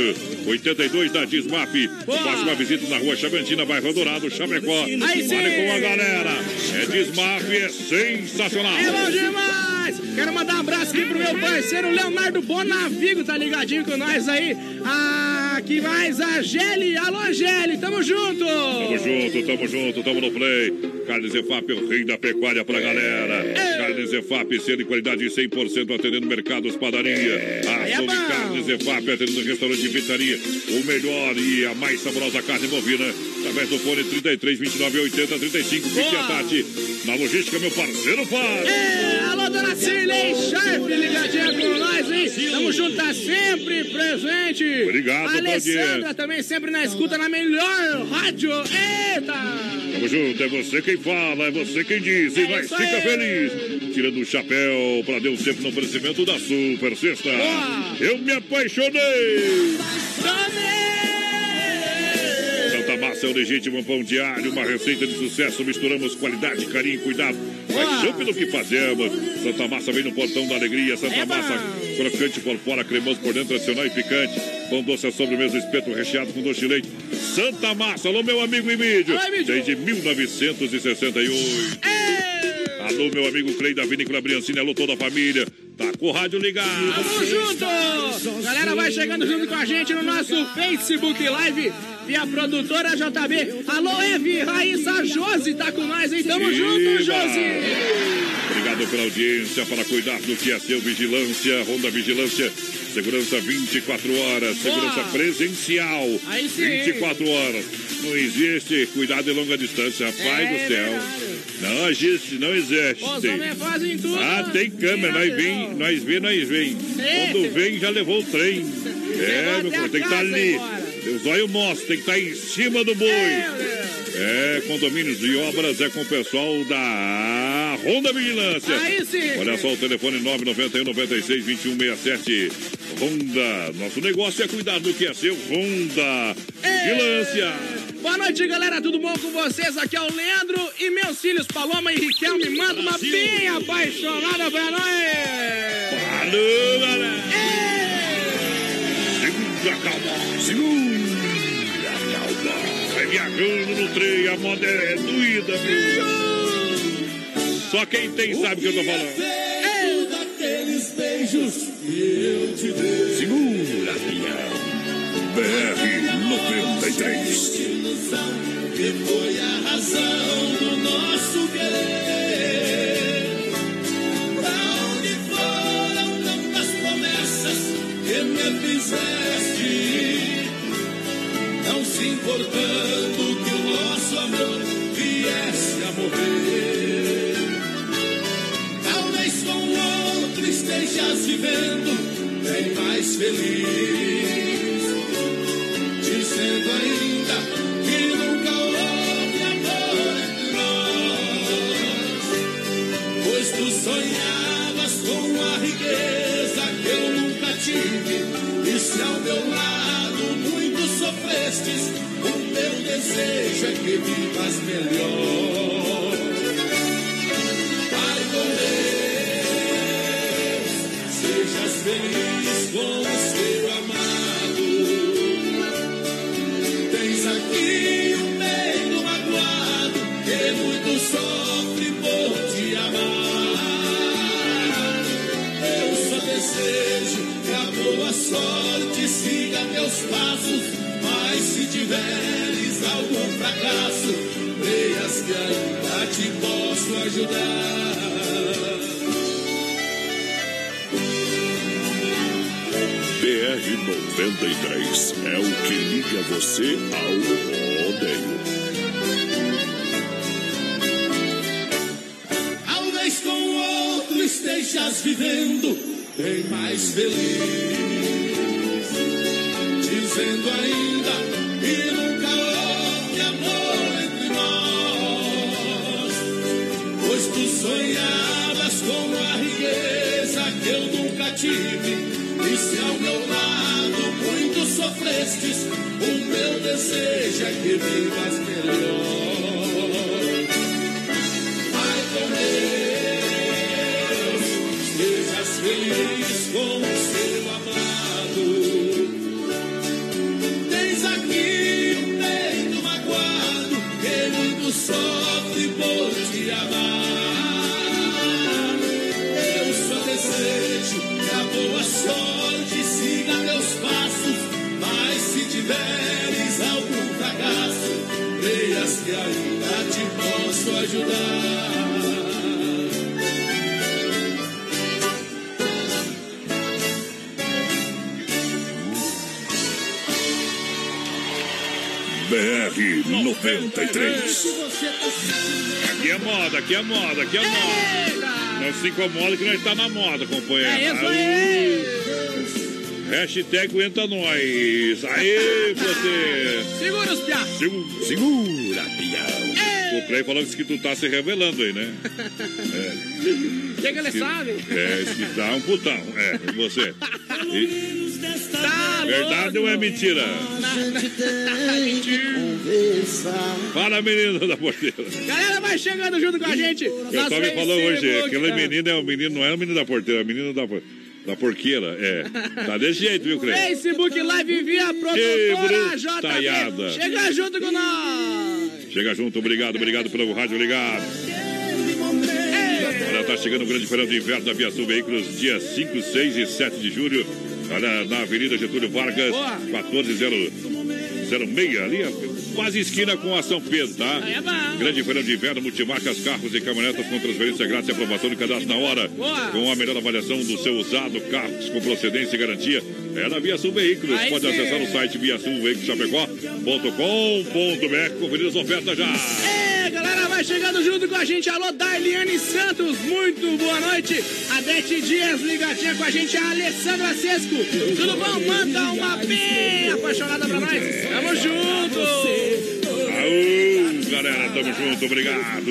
82 da Desmaf. Faça uma visita na rua Chavantina, bairro Dourado, Chapecó. Aí Fale com a galera. É Desmaf, é sensacional. É bom demais! Quero mandar um abraço aqui pro meu parceiro Leonardo Bonavigo, tá ligadinho com nós aí. Ah, que mais? A Geli, alô Geli, tamo junto! Tamo junto, tamo junto, tamo no play. Carnes EFAP, o rei da pecuária pra galera. Carnes EFAP, sendo de qualidade 100% atendendo mercados, padaria. É Ação de bom. Carnes EFAP, atendendo restaurante e pizzaria. O melhor e a mais saborosa carne bovina. Através do fone 33 29 80 35. Fique a Tati. Na logística, meu parceiro Fábio. É, alô, dona Cirlei Sharp, ligadinha com nós, hein? Tamo junto, tá sempre presente. Obrigado Alessandra também sempre na escuta, na melhor rádio. Eita! Tamo junto, é você quem fala, é você quem diz, e É nós fica aí. feliz. Tirando o chapéu pra Deus sempre no oferecimento da Super Sexta. Eu me apaixonei. Santa Massa é o legítimo pão diário, uma receita de sucesso. Misturamos qualidade, carinho e cuidado. Paixão pelo que fazemos. Santa Massa vem no portão da alegria. Santa É. Massa, crocante por fora, cremoso por dentro, tradicional e picante. Pão doce à sobremesa, espeto recheado com doce de leite. Santa Massa, alô meu amigo Emílio. Desde 1968. Alô meu amigo Clei da Vinícola Briancini, alô toda a família. Tá com o rádio ligado. Tamo junto! Galera, vai chegando junto com a gente no nosso Facebook Live e a produtora JB. Alô, Eve, Raíssa, Josi, tá com nós, hein? Tamo junto, Viva! Josi! Obrigado pela audiência, para cuidar do que é seu Vigilância, Ronda Vigilância, segurança 24 horas, segurança Boa! presencial, Aí sim. 24 horas. Não existe cuidado de longa distância, rapaz É do céu. Não existe, não existe. Os homens fazem tudo. Ah, tem câmera, nós vem, nós vê, nós vem. Quando vem, já levou o trem. É, meu tem que estar casa ali. Os olhos mostram, tem que estar em cima do boi. É, condomínios de obras é com o pessoal da Ronda Vigilância. Aí sim. Olha só o telefone 991 96 2167. Ronda, nosso negócio é cuidar do que é seu. Ronda Vigilância. Boa noite, galera. Tudo bom com vocês? Aqui é o Leandro e meus filhos Paloma e Riquelme. Manda uma bem apaixonada pra nós. Alô, galera. Segura a calma. Segura a calma. Vai viajando no trem, a moda é doída, viu? Só quem tem sabe o que eu tô falando. Daqueles beijos que eu te dei. Segura, Pinhão. BR 93. Ilusão que foi a razão do nosso querer. Pra onde foram tantas promessas que me fizeste? Não se importando que o nosso amor viesse a morrer. Talvez com outro estejas vivendo bem mais feliz ainda que nunca houve amor em nós. Pois tu sonhavas com a riqueza que eu nunca tive, e se ao meu lado muito sofrestes, o teu desejo é que vivas melhor. Tiveres algum fracasso, creias que ainda te posso ajudar. BR-93 é o que liga você ao rodeio. Talvez com outro estejas vivendo bem mais feliz. Dizendo ainda E se ao meu lado muito sofrestes, o meu desejo é que vivas melhor. Ajudar. BR-93. Aqui é moda, aqui é moda, aqui é moda. Não se incomoda que nós tá na moda, companheiro. É isso aí. Hashtag aguenta nós. Aê, você. Segura os piá. Segu- segura. O Play falou que tu tá se revelando aí, né? [LAUGHS] O que, que ele sabe? É, isso que tá um putão. É, e você. E- Tá verdade ou é mentira? Fala, menino da porteira. Galera, vai chegando junto com a gente. O pessoal me falou hoje, aquele menino é o menino, não é o menino da porteira, é o menino da, por- da porqueira. É. Tá desse jeito, viu, Cleide? Facebook Live via produtora JB. Chega junto com nós. Chega junto, obrigado, obrigado pelo rádio ligado. Olha, tá chegando o grande feirão de inverno da Via Sul Veículos, dia 5, 6 e 7 de julho. Olha, na Avenida Getúlio Vargas, 14006, ali, quase esquina com a São Pedro, tá? É. Grande feirão de inverno, multimarcas, carros e caminhonetas com transferência grátis e aprovação de cadastro na hora. Boa. Com a melhor avaliação do seu usado, carros com procedência e garantia. É na Via Sul Veículos. Aí Pode sim. acessar o site viasulveiculoschapecó.com.br. Conferir as ofertas já. É, galera, vai chegando junto com a gente. Alô, Darliane Santos, muito boa noite. A Dete Dias ligadinha com a gente, a Alessandra Sesco. Tudo bom? Manda uma bem apaixonada pra nós. Tamo junto. Galera, tamo junto, obrigado.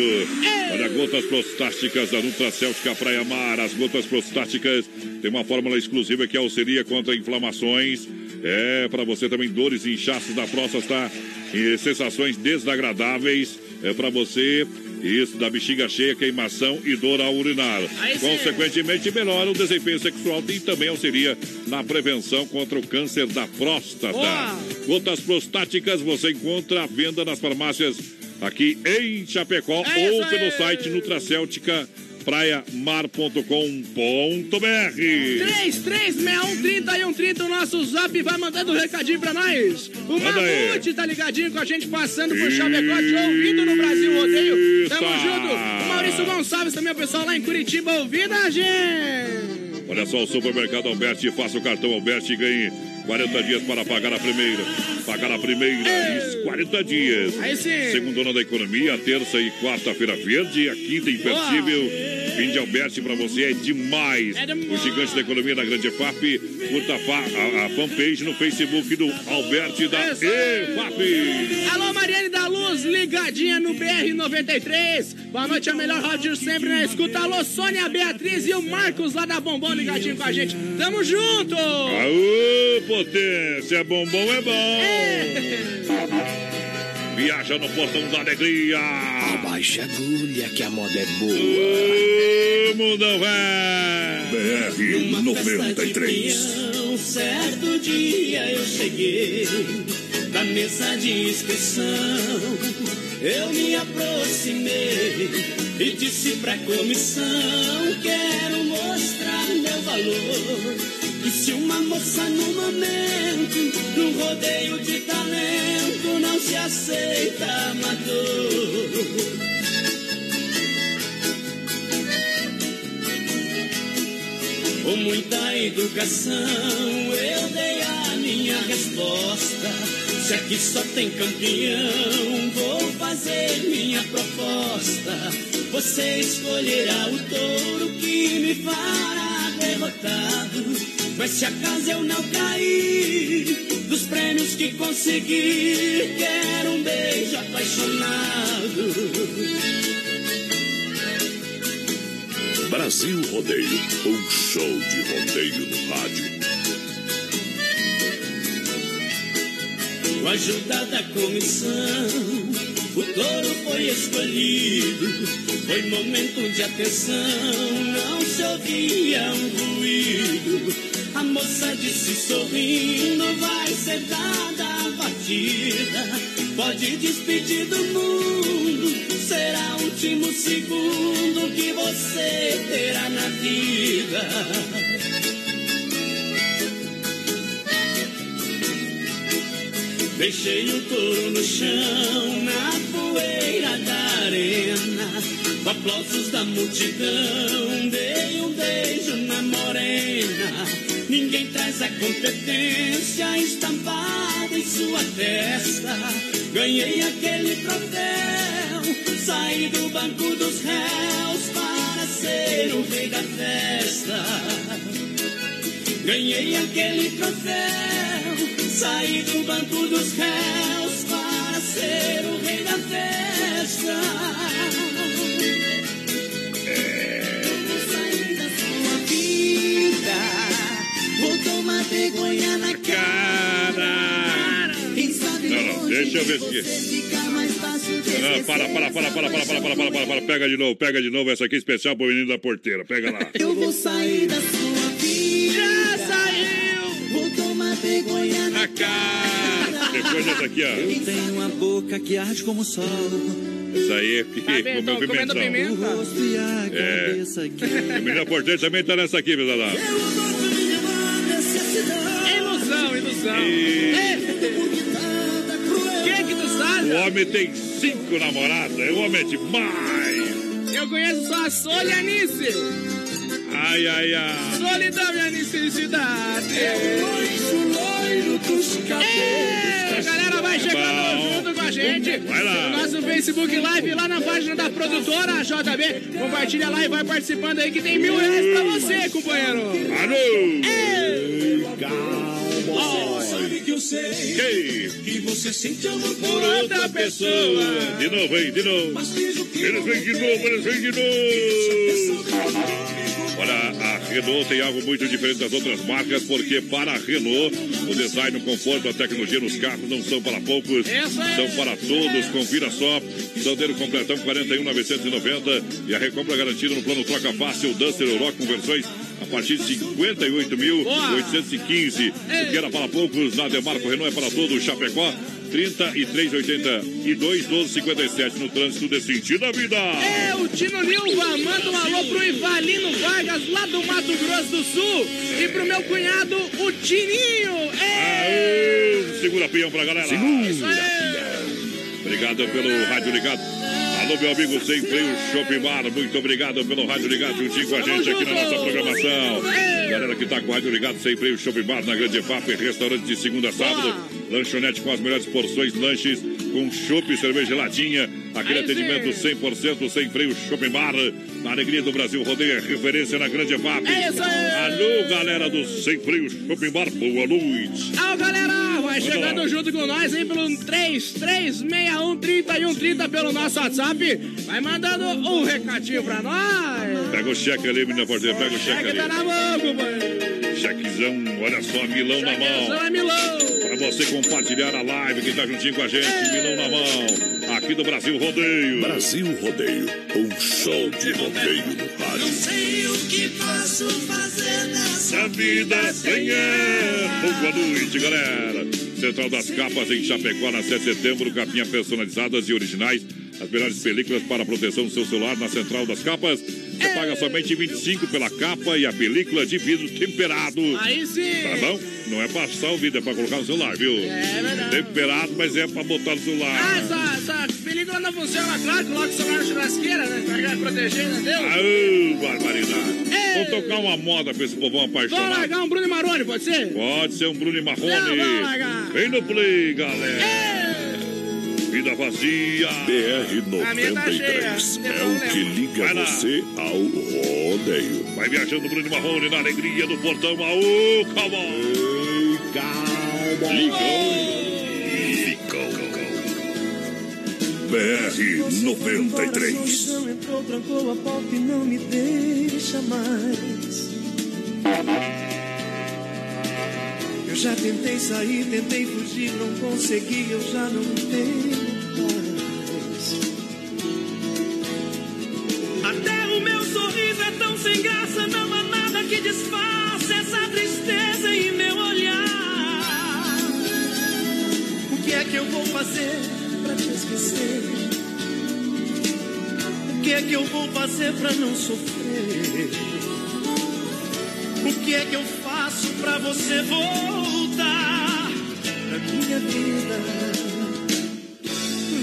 Olha, gotas prostáticas da Nutra Céltica Praia Mar. As gotas prostáticas têm uma fórmula exclusiva que auxilia contra inflamações. É, para você também dores e inchaços da próstata e sensações desagradáveis. É para você isso da bexiga cheia, queimação e dor ao urinar. Consequentemente, melhora o desempenho sexual e também auxilia na prevenção contra o câncer da próstata. Boa. Gotas prostáticas você encontra à venda nas farmácias aqui em Chapecó É ou pelo site Nutracéltica praiamar.com.br 336130 e 130, o nosso zap vai mandando um recadinho pra nós. O Manda aí. Mamute tá ligadinho com a gente, passando por Chapecó, te ouvindo no Brasil Rodeio. Tamo junto. O Maurício Gonçalves também, o pessoal lá em Curitiba ouvindo a gente. Olha só, o supermercado Alberti, faça o cartão Alberti e ganhe 40 dias para pagar a primeira. Pagar a primeira, isso, 40 dias. Aí sim. Segundona da economia, a terça e quarta-feira verde, a quinta impersível. Fim de Alberti pra você é demais. É demais. O gigante da economia da Grande EFAP. Curta a, a- fanpage no Facebook do Alberti da Isso. EFAP. Alô, Mariane da Luz, ligadinha no BR-93. Boa noite, a melhor rádio sempre na escuta. Alô, Sônia Beatriz e o Marcos lá da Bombom ligadinho com a gente. Tamo junto! Aô, potência, bombom é bom. Viaja no portão da alegria. Abaixa a agulha que a moda é boa. Ô, mundão vai. BR 93. Um certo dia eu cheguei na mesa de inscrição. Eu me aproximei e disse pra comissão: Quero mostrar meu valor. E se uma moça no momento, num rodeio de talento, não se aceita, matou. Com muita educação eu dei a minha resposta. Se aqui só tem campeão, vou fazer minha proposta. Você escolherá o touro que me fará derrotado. Mas se acaso eu não cair, dos prêmios que consegui, quero um beijo apaixonado. Brasil Rodeio, um show de rodeio no rádio. Com a ajuda da comissão, o touro foi escolhido. Foi momento de atenção, não se ouvia um ruído. Moça disse sorrindo: vai ser dada a batida. Pode despedir do mundo, será o último segundo que você terá na vida. Deixei o touro no chão, na poeira da arena. Com aplausos da multidão, dei um beijo na morena. Ninguém traz a competência estampada em sua testa. Ganhei aquele troféu, saí do banco dos réus para ser o rei da festa. Ganhei aquele troféu, saí do banco dos réus para ser o rei da festa. Vergonha na cara. Quem sabe Não, não, deixa eu ver se- fica mais fácil de Não, para, para, para, para, para, para, para, para, para, para. Pega de novo, pega de novo. Essa aqui é especial pro menino da porteira. Pega lá. Eu vou sair da sua vida. Já saiu! Vou tomar vergonha na cara. Depois dessa aqui, ó. Eu tenho uma boca que arde como sol. Isso aí é que Tá comeu Tô comendo pimentão. pimenta. O rosto e a É. cabeça aqui. O menino da porteira também tá nessa aqui, meu Dadá. Ilusão, Quem que tu O sabe? homem tem cinco namoradas. É o homem é demais. Eu conheço só a Solianice. Ai, ai, ai. Solidão e a necessidade. É loiro dos É, a galera vai chegando bom. junto com a gente. Vai lá. No nosso Facebook Live, lá na página da produtora JB. Compartilha lá e vai participando aí que tem mil reais pra você, companheiro. Alô! Sabe que eu sei que você sente amor Por outra pessoa. De novo, hein? De novo. Mas diz o que Eles vêm de novo, eles vêm de novo. Olha, a Renault tem algo muito diferente das outras marcas, porque para a Renault, o design, o conforto, a tecnologia nos carros não são para poucos, são para todos. Confira só. Sandeiro completão 41,990 e a recompra garantida no plano troca fácil Duster Euroc com versões a partir de 58.815. O que era para poucos, na Demarco Renault é para todos. Chapecó 3382 1257 no trânsito de sentido à vida. É, o Tino Nilva manda um alô pro Ivalino Vargas, lá do Mato Grosso do Sul. E pro meu cunhado, o Tininho. É, Aê, segura pião pra galera. isso aí. Obrigado pelo rádio ligado. Alô, meu amigo Sem Freio Shopping Bar, muito obrigado pelo rádio ligado juntinho com a gente aqui na nossa programação. Galera que tá com o rádio ligado Sem Freio Shopping Bar na Grande FAP, restaurante de segunda a sábado, lanchonete com as melhores porções, lanches com chopp, cerveja geladinha, aquele atendimento 100% sem freio Shopping Bar, na alegria do Brasil, rodeia referência na Grande FAP. É! Alô, galera do Sem Freio Shopping Bar, boa noite. Alô, galera, vai chegando junto com nós aí pelo 3361 3130 pelo nosso WhatsApp. Vai mandando um recadinho pra nós. Pega o cheque ali, menina porteira, pega o cheque Cheque ali. tá na mão, companheiro. Chequezão, olha só, milão na Chequezão mão. é milão. Pra você compartilhar a live, quem tá juntinho com a gente, milão na mão. Aqui do Brasil Rodeio. Brasil Rodeio, um show de rodeio no rádio. sei o que posso fazer nessa A vida sem erro. Boa noite, galera. Central das Capas em Chapecó, na 7 de setembro. Capinha personalizadas e originais. As melhores películas para a proteção do seu celular na Central das Capas. Você paga somente 25 pela capa e a película de vidro temperado. Aí sim. Tá bom? Não é passar o vidro, é pra colocar no celular, viu? É verdade. Temperado, mas é pra botar no celular. Ah, essa, essa película não funciona, claro. Coloca o celular na churrasqueira, né? Pra proteger, entendeu? Aô, barbaridade. Vamos tocar uma moda pra esse povão apaixonado. largar um Bruno Marrone, pode ser? Pode ser um Bruno e Marrone. Vem no play, galera. Vida vazia. BR A minha tá cheia. 93 é o que liga você ao rodeio. Vai viajando Bruno Marrone na alegria do portão. Aô, calma. Ligou. Ficou. BR 93. Não entrou, trancou a porta e não me deixa mais. Eu já tentei sair, tentei fugir, não consegui, eu já não tenho paz. Até o meu sorriso é tão sem graça, não há nada que disfarce essa tristeza em meu olhar. O que é que eu vou fazer pra te esquecer? O que é que eu vou fazer pra não sofrer? O que é que eu faço pra você voltar pra minha vida?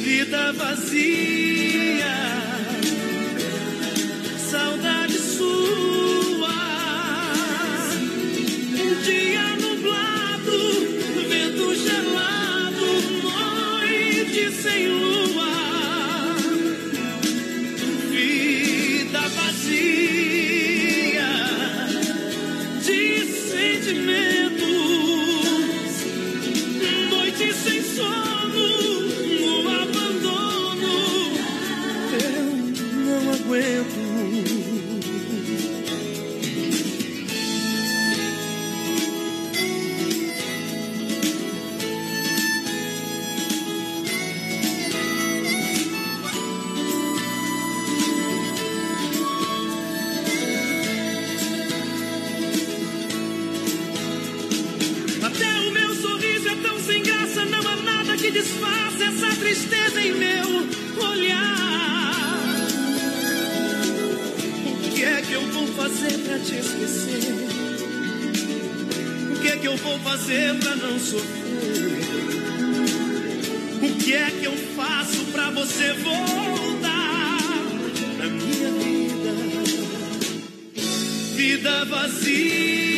Vida vazia, saudade sua. Um dia nublado, vento gelado, noite sem lua. Fazer pra te esquecer? O que é que eu vou fazer pra não sofrer? O que é que eu faço pra você voltar na minha vida? Vida vazia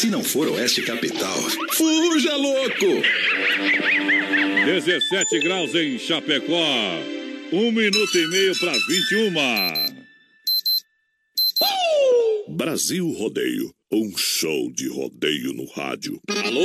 Se não for Oeste Capital, fuja louco! 17 graus em Chapecó. Um minuto e meio para 21. Brasil Rodeio, um show de rodeio no rádio. Alô,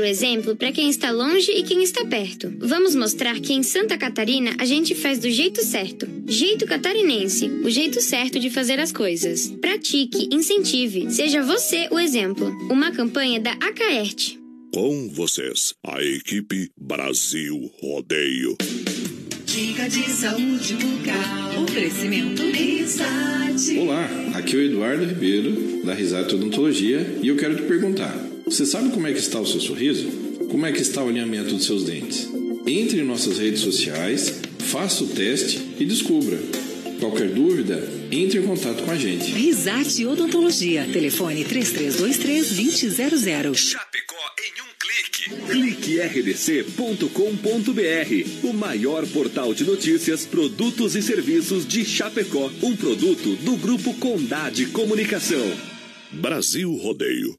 o exemplo para quem está longe e quem está perto. Vamos mostrar que em Santa Catarina a gente faz do jeito certo. Jeito catarinense, o jeito certo de fazer as coisas. Pratique, incentive, seja você o exemplo. Uma campanha da Acaerte. Com vocês, a equipe Brasil Rodeio. Dica de saúde bucal. Oferecimento Risate. Olá, aqui é o Eduardo Ribeiro, da Risate Odontologia, e eu quero te perguntar: você sabe como é que está o seu sorriso? Como é que está o alinhamento dos seus dentes? Entre em nossas redes sociais, faça o teste e descubra. Qualquer dúvida, entre em contato com a gente. Risate Odontologia. Telefone 3323-2000. Chapecó em um clique. cliquerdc.com.br, o maior portal de notícias, produtos e serviços de Chapecó. Um produto do Grupo Condade Comunicação. Brasil Rodeio,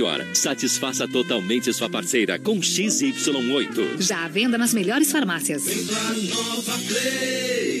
satisfaça totalmente sua parceira com XY8. Já à venda nas melhores farmácias. Nova Play.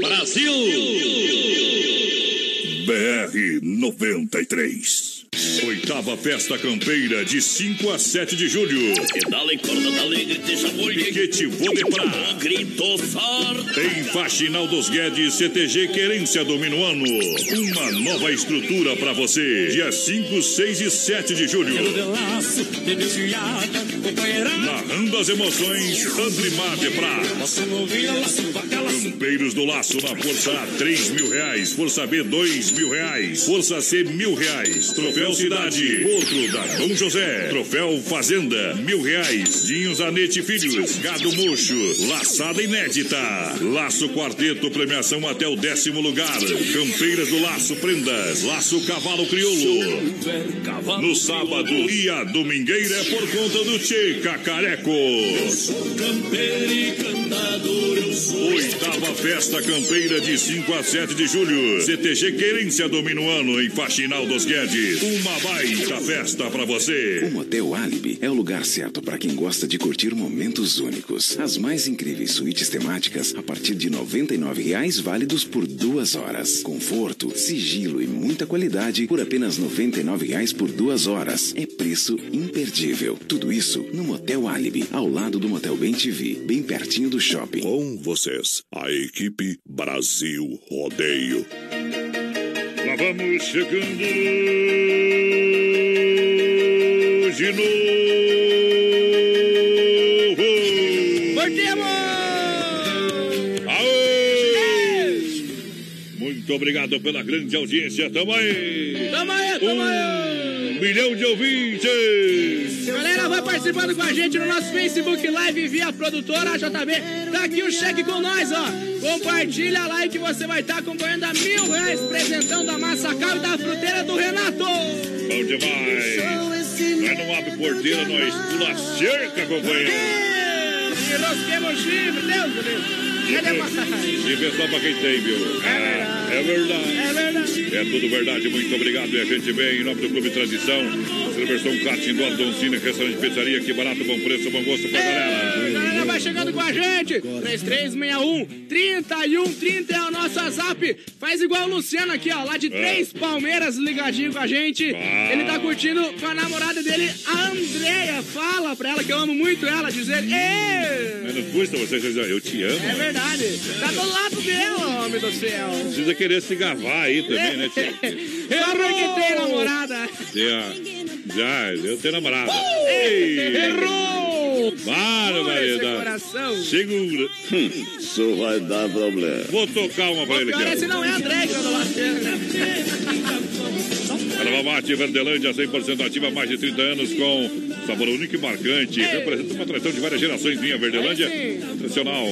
Brasil! BR 93. Oitava Festa Campeira de 5 a 7 de julho. Pedala em corda da alegre, deixa molho. Piquete Vodepra. Grito forte. Em Faxinal dos Guedes, CTG Querência do Minuano. Uma nova estrutura para você. Dia 5, 6 e 7 de julho. Narrando as emoções, Andrimar de Prá. Campeiros do Laço na Força A, 3 mil reais. Força B, 2 mil reais. Força C, mil reais. Troféu Cidade, outro da Dom José. Troféu Fazenda, mil reais. Dinho Zanete Filhos, Gado Mocho, Laçada Inédita. Laço Quarteto, premiação até o décimo lugar. Campeiras do Laço Prendas, Laço Cavalo Crioulo. No sábado e a domingueira é por conta do Tchê Cacareco. Oitava Festa Campeira de 5 a 7 de julho. CTG Querência do Minuano em Faxinal dos Guedes. Uma baita festa pra você. O Motel Alibi é o lugar certo para quem gosta de curtir momentos únicos. As mais incríveis suítes temáticas a partir de 99 reais válidos por duas horas. Conforto, sigilo e muita qualidade por apenas 99 reais por duas horas. É preço imperdível. Tudo isso no Motel Alibi, ao lado do Motel Bem TV, bem pertinho do shopping. Com vocês, a equipe Brasil Rodeio. Vamos chegando de novo. Partimos. Aê! Muito obrigado pela grande audiência. Tamo aí! Tamo aí, tamo aí! Milhão de ouvintes. Galera, vai participando com a gente no nosso Facebook Live via produtora JB. Tá aqui o cheque com nós, ó. Compartilha lá que você vai estar acompanhando a mil reais presentão da Massacal e da fruteira do Renato. Bom demais. Nós não abre porteira, nós pula cerca, companheiro. E rosquemos o chifre, Deus do Deus. Chifre é só pra quem tem, viu? É, é verdade. É verdade. É tudo verdade, muito obrigado. E a gente vem em nome do Clube Tradição. Celebração Kart Indoor Doncini, restaurante pizzaria, que barato, bom preço, bom gosto pra galera. Vai chegando com a gente. 3361 3130 é o nosso WhatsApp. Faz igual o Luciano aqui, ó, lá de Três Palmeiras, ligadinho com a gente. Ele tá curtindo com a namorada dele, a Andrea. Fala pra ela que eu amo muito ela, dizer, Ê! Mas não custa você dizer, eu te amo. É verdade. Tá do lado dela, homem do céu. Precisa querer se gavar aí também, né, tio? [LAUGHS] Só porque tem namorada. Já, já, eu tenho namorada. Errou! Coração. Segura. Isso vai dar problema. Vou tocar uma pra ele aqui. não é a André que lado dele. Erva Mate Verdelândia, 100% ativa há mais de 30 anos, com sabor único e marcante. Representa uma tradição de várias gerações. Linha Verdelândia, tradicional,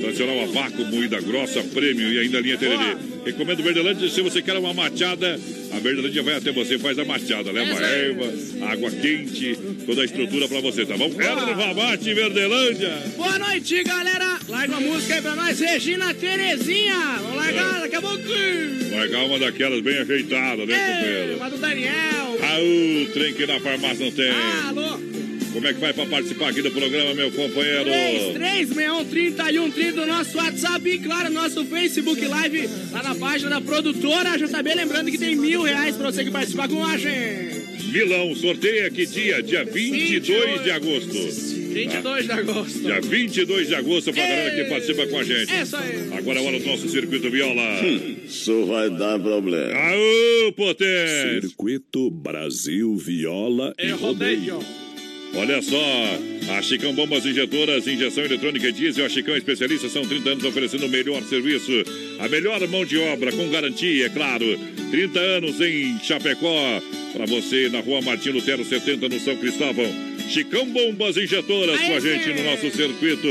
tradicional a vácuo, moída grossa, prêmio e ainda linha tererê. Recomendo Verdelândia se você quer uma machada. A Verdelândia vai até você, faz a machada. Leva aí. erva, água quente, toda a estrutura pra você, tá bom? Erva Mate Verdelândia. Boa noite, galera. Larga uma música aí pra nós, Regina Terezinha. Vamos largar daqui a pouco. Largar uma daquelas bem ajeitada, né, Ei, companheiro? uma do Daniel. Ah, o trem que na farmácia não tem. Alô. Como é que vai pra participar aqui do programa, meu companheiro? 3361 do nosso WhatsApp e, claro, nosso Facebook Live lá na página da produtora JB. Lembrando que tem mil reais pra você que participar com a gente. Milão, sorteia que dia? Dia 22 de agosto. 22 de agosto. Dia 22 de agosto pra galera que participa com a gente. É isso aí. Agora é hora do nosso circuito viola. Isso vai dar problema. Aô, potência! Circuito Brasil Viola e É rodeio. Olha só, a Chicão Bombas Injetoras, injeção eletrônica e diesel, a Chicão é especialista, são 30 anos oferecendo o melhor serviço, a melhor mão de obra, com garantia, é claro. 30 anos em Chapecó, para você na rua Martin Lutero 70, no São Cristóvão. Chicão Bombas Injetoras com a gente no nosso circuito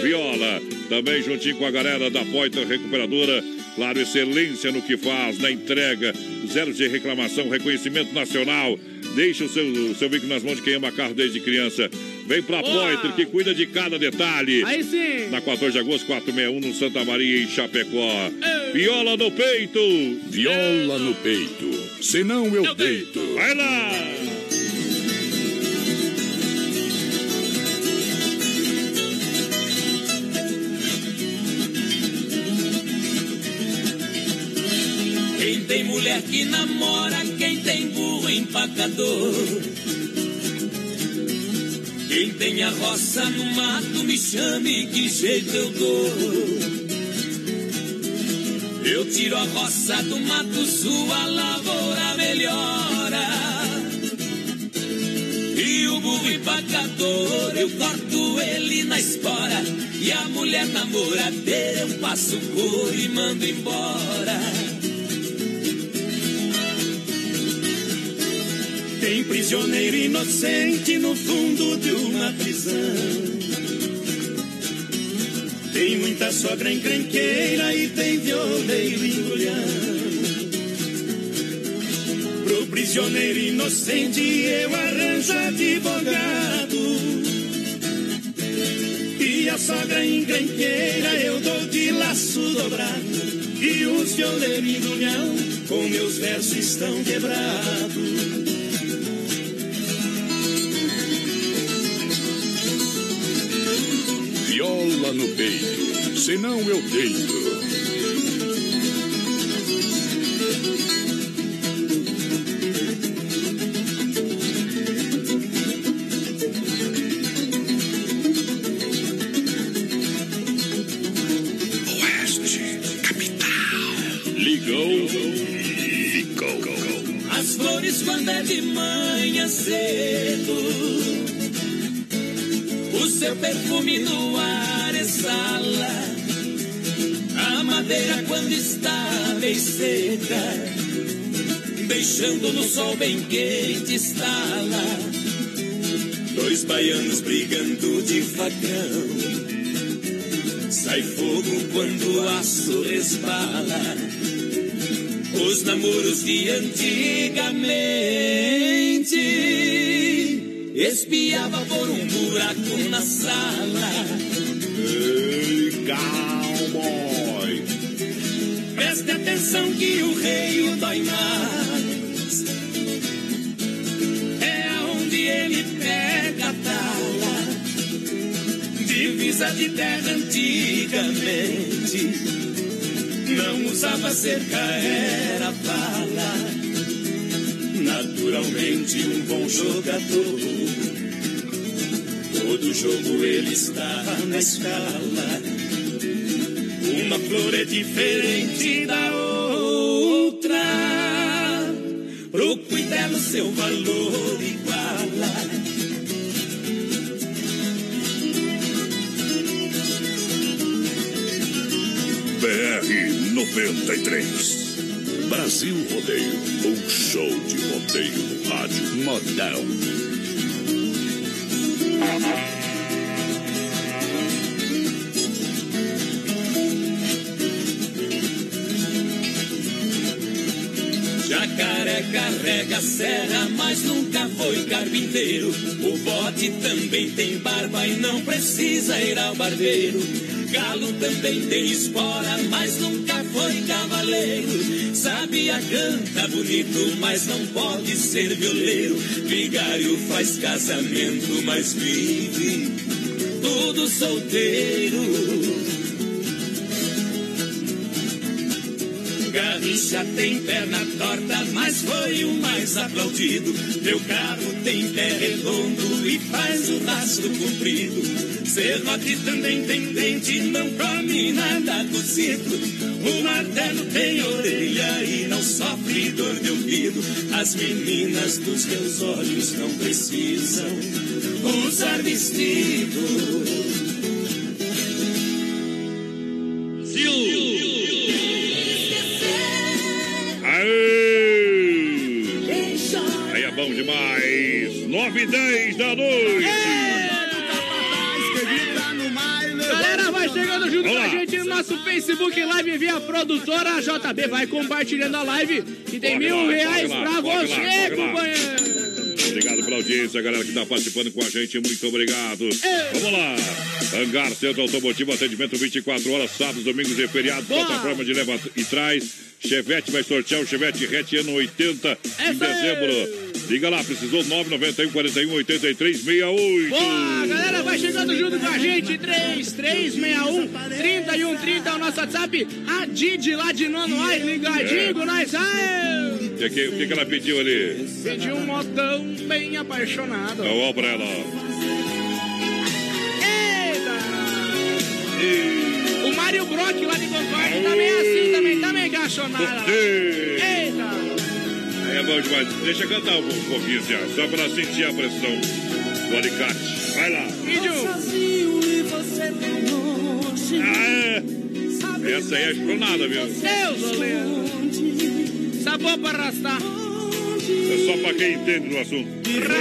Viola. Também juntinho com a galera da Poitra Recuperadora. Claro, excelência no que faz, na entrega, zero de reclamação, reconhecimento nacional. Deixa o seu, o seu veículo nas mãos de quem ama carro desde criança. Vem pra! Poitra, que cuida de cada detalhe. Aí sim. Na 14 de agosto, 461, no Santa Maria, em Chapecó. Viola no peito. Viola no peito. Senão eu deito. Vai lá. Tem mulher que namora, quem tem burro empacador. Quem tem a roça no mato, me chame, que jeito eu dou. Eu tiro a roça do mato, sua lavoura melhora. E o burro empacador, eu corto ele na espora. E a mulher namoradeira, eu passo por e mando embora. Tem prisioneiro inocente no fundo de uma prisão. Tem muita sogra encrenqueira e tem violeiro embrulhão. Pro prisioneiro inocente eu arranjo advogado. E a sogra encrenqueira eu dou de laço dobrado. E os violeiros embrulhão com meus versos estão quebrados. Viola no peito. Senão eu deito. Oeste, capital. Ligou. Ficou. As flores quando é de manhã cedo O seu perfume no ar exala a madeira quando está bem seca, deixando no sol bem quente estala. Dois baianos brigando de facão. Sai fogo quando o aço resbala. Os namoros de antigamente espiava por um buraco na sala. Cowboy! Preste atenção que o rei dói mais. É aonde ele pega a tala. Divisa de terra antigamente. Não usava cerca, era bala. Naturalmente um bom jogador. Todo jogo ele está na escala. Uma flor é diferente da outra. Pro cuidado seu valor iguala. BR 93. Brasil Rodeio. Um show de rodeio no rádio. Modão. Carrega serra, mas nunca foi carpinteiro. O bode também tem barba e não precisa ir ao barbeiro. Galo também tem espora, mas nunca foi cavaleiro. Sabia canta bonito, mas não pode ser violeiro. Vigário faz casamento, mas vive tudo solteiro. Garrincha tem perna torta, mas foi o mais aplaudido. Meu carro tem pé redondo e faz o rastro comprido. Serrote também tem dente, não come nada cozido. O martelo tem orelha e não sofre dor de ouvido. As meninas dos meus olhos não precisam usar vestido. 9 e 10 da noite. Galera, vai chegando junto com a gente no nosso Facebook Live via produtora JB. Vai compartilhando a live que tem mil lá, reais lá, pra você, companheiro. Obrigado pela audiência, galera que está participando com a gente. Muito obrigado. Vamos lá. Hangar Centro Automotivo, atendimento 24 horas, sábados, domingos e feriados. Boa. Plataforma de leva e traz. Chevette vai sortear o Chevette Hatch ano 80 em Essa aí. dezembro. Liga lá, precisou 991 41 83 68. Boa, galera, vai chegando junto com a gente. 3361 3130 é o nosso WhatsApp. A Didi lá de Nonoai, ligadinho É. nós. Aê! O que, que, que ela pediu ali? Pediu um modão bem apaixonado. Então, ó pra ela. Eita! O Mário Brock lá de Concórdia também é assim, também, também apaixonado. Eita! É bom demais. Deixa eu cantar um, pouquinho, Zé, só pra sentir a pressão do alicate. Vai lá. Ah, é. Essa aí é espronada, viu? Deus, Oleano. Sabor pra arrastar. É só pra quem entende do assunto. No